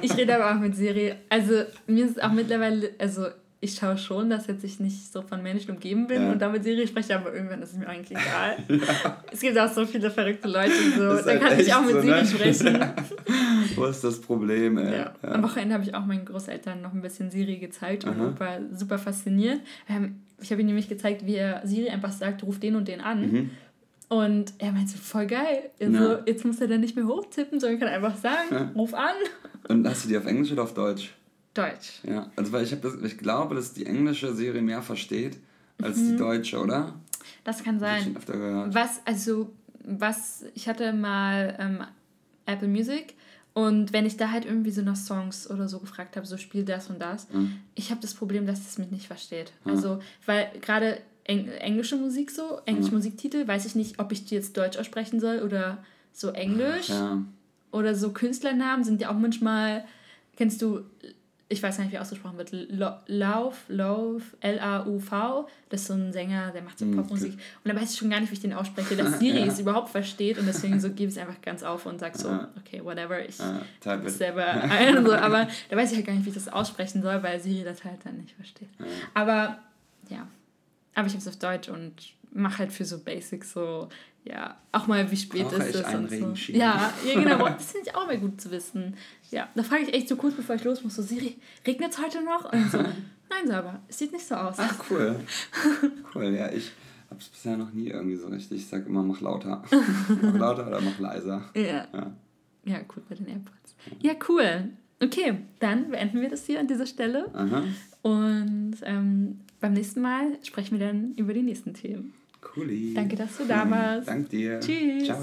ich rede aber auch mit Siri. Also, mir ist es auch mittlerweile, also ich schaue schon, dass jetzt ich nicht so von Menschen umgeben bin ja. und damit Siri spreche, aber irgendwann ist es mir eigentlich egal. ja. Es gibt auch so viele verrückte Leute, so. dann halt kann ich auch mit so, Siri ne? sprechen. Wo ist das Problem, ey? Ja. ja. Am Wochenende habe ich auch meinen Großeltern noch ein bisschen Siri gezeigt und Aha. war super fasziniert. Ähm, ich habe ihnen nämlich gezeigt, wie er Siri einfach sagt, ruf den und den an. Mhm. Und er meinte, voll geil. Also, jetzt muss er dann nicht mehr hochtippen, sondern kann einfach sagen, ruf an. Und hast du die auf Englisch oder auf Deutsch? Deutsch. Ja, also weil ich, das, ich glaube, dass die englische Serie mehr versteht als mhm. die deutsche, oder? Das kann sein. Das. Was, also, was, ich hatte mal ähm, Apple Music und wenn ich da halt irgendwie so nach Songs oder so gefragt habe, so spiel das und das, mhm. ich habe das Problem, dass es mich nicht versteht. Mhm. Also, weil gerade Eng englische Musik so, englische. Musiktitel, weiß ich nicht, ob ich die jetzt Deutsch aussprechen soll oder so Englisch. Ja. Oder so Künstlernamen sind ja auch manchmal, kennst du ich weiß gar nicht, wie ausgesprochen wird, Lauf, Lauf, L-A-U-V. Das ist so ein Sänger, der macht so hm, Popmusik. Und da weiß ich schon gar nicht, wie ich den ausspreche, dass Siri ja. es überhaupt versteht. Und deswegen so gebe ich es einfach ganz auf und sage so, okay, whatever, ich ja, selber ein so. Aber da weiß ich halt gar nicht, wie ich das aussprechen soll, weil Siri das halt dann nicht versteht. Ja. Aber ja, aber ich habe es auf Deutsch und mache halt für so Basics so ja, auch mal, wie spät Brauche ist es und so. Ja, ja, genau. Das finde ich auch mal gut zu wissen. Ja, da frage ich echt so kurz, bevor ich los muss, so, Siri, regnet es heute noch? Und so, nein, Sauber, es sieht nicht so aus. Ach, cool. Cool, ja, ich habe es bisher noch nie irgendwie so richtig. Ich sage immer, mach lauter. mach lauter oder mach leiser. Ja. Ja, ja cool bei den AirPods. Ja, cool. Okay, dann beenden wir das hier an dieser Stelle. Aha. Und ähm, beim nächsten Mal sprechen wir dann über die nächsten Themen. Cool. Danke, dass du da warst. Danke dir. Tschüss. Ciao.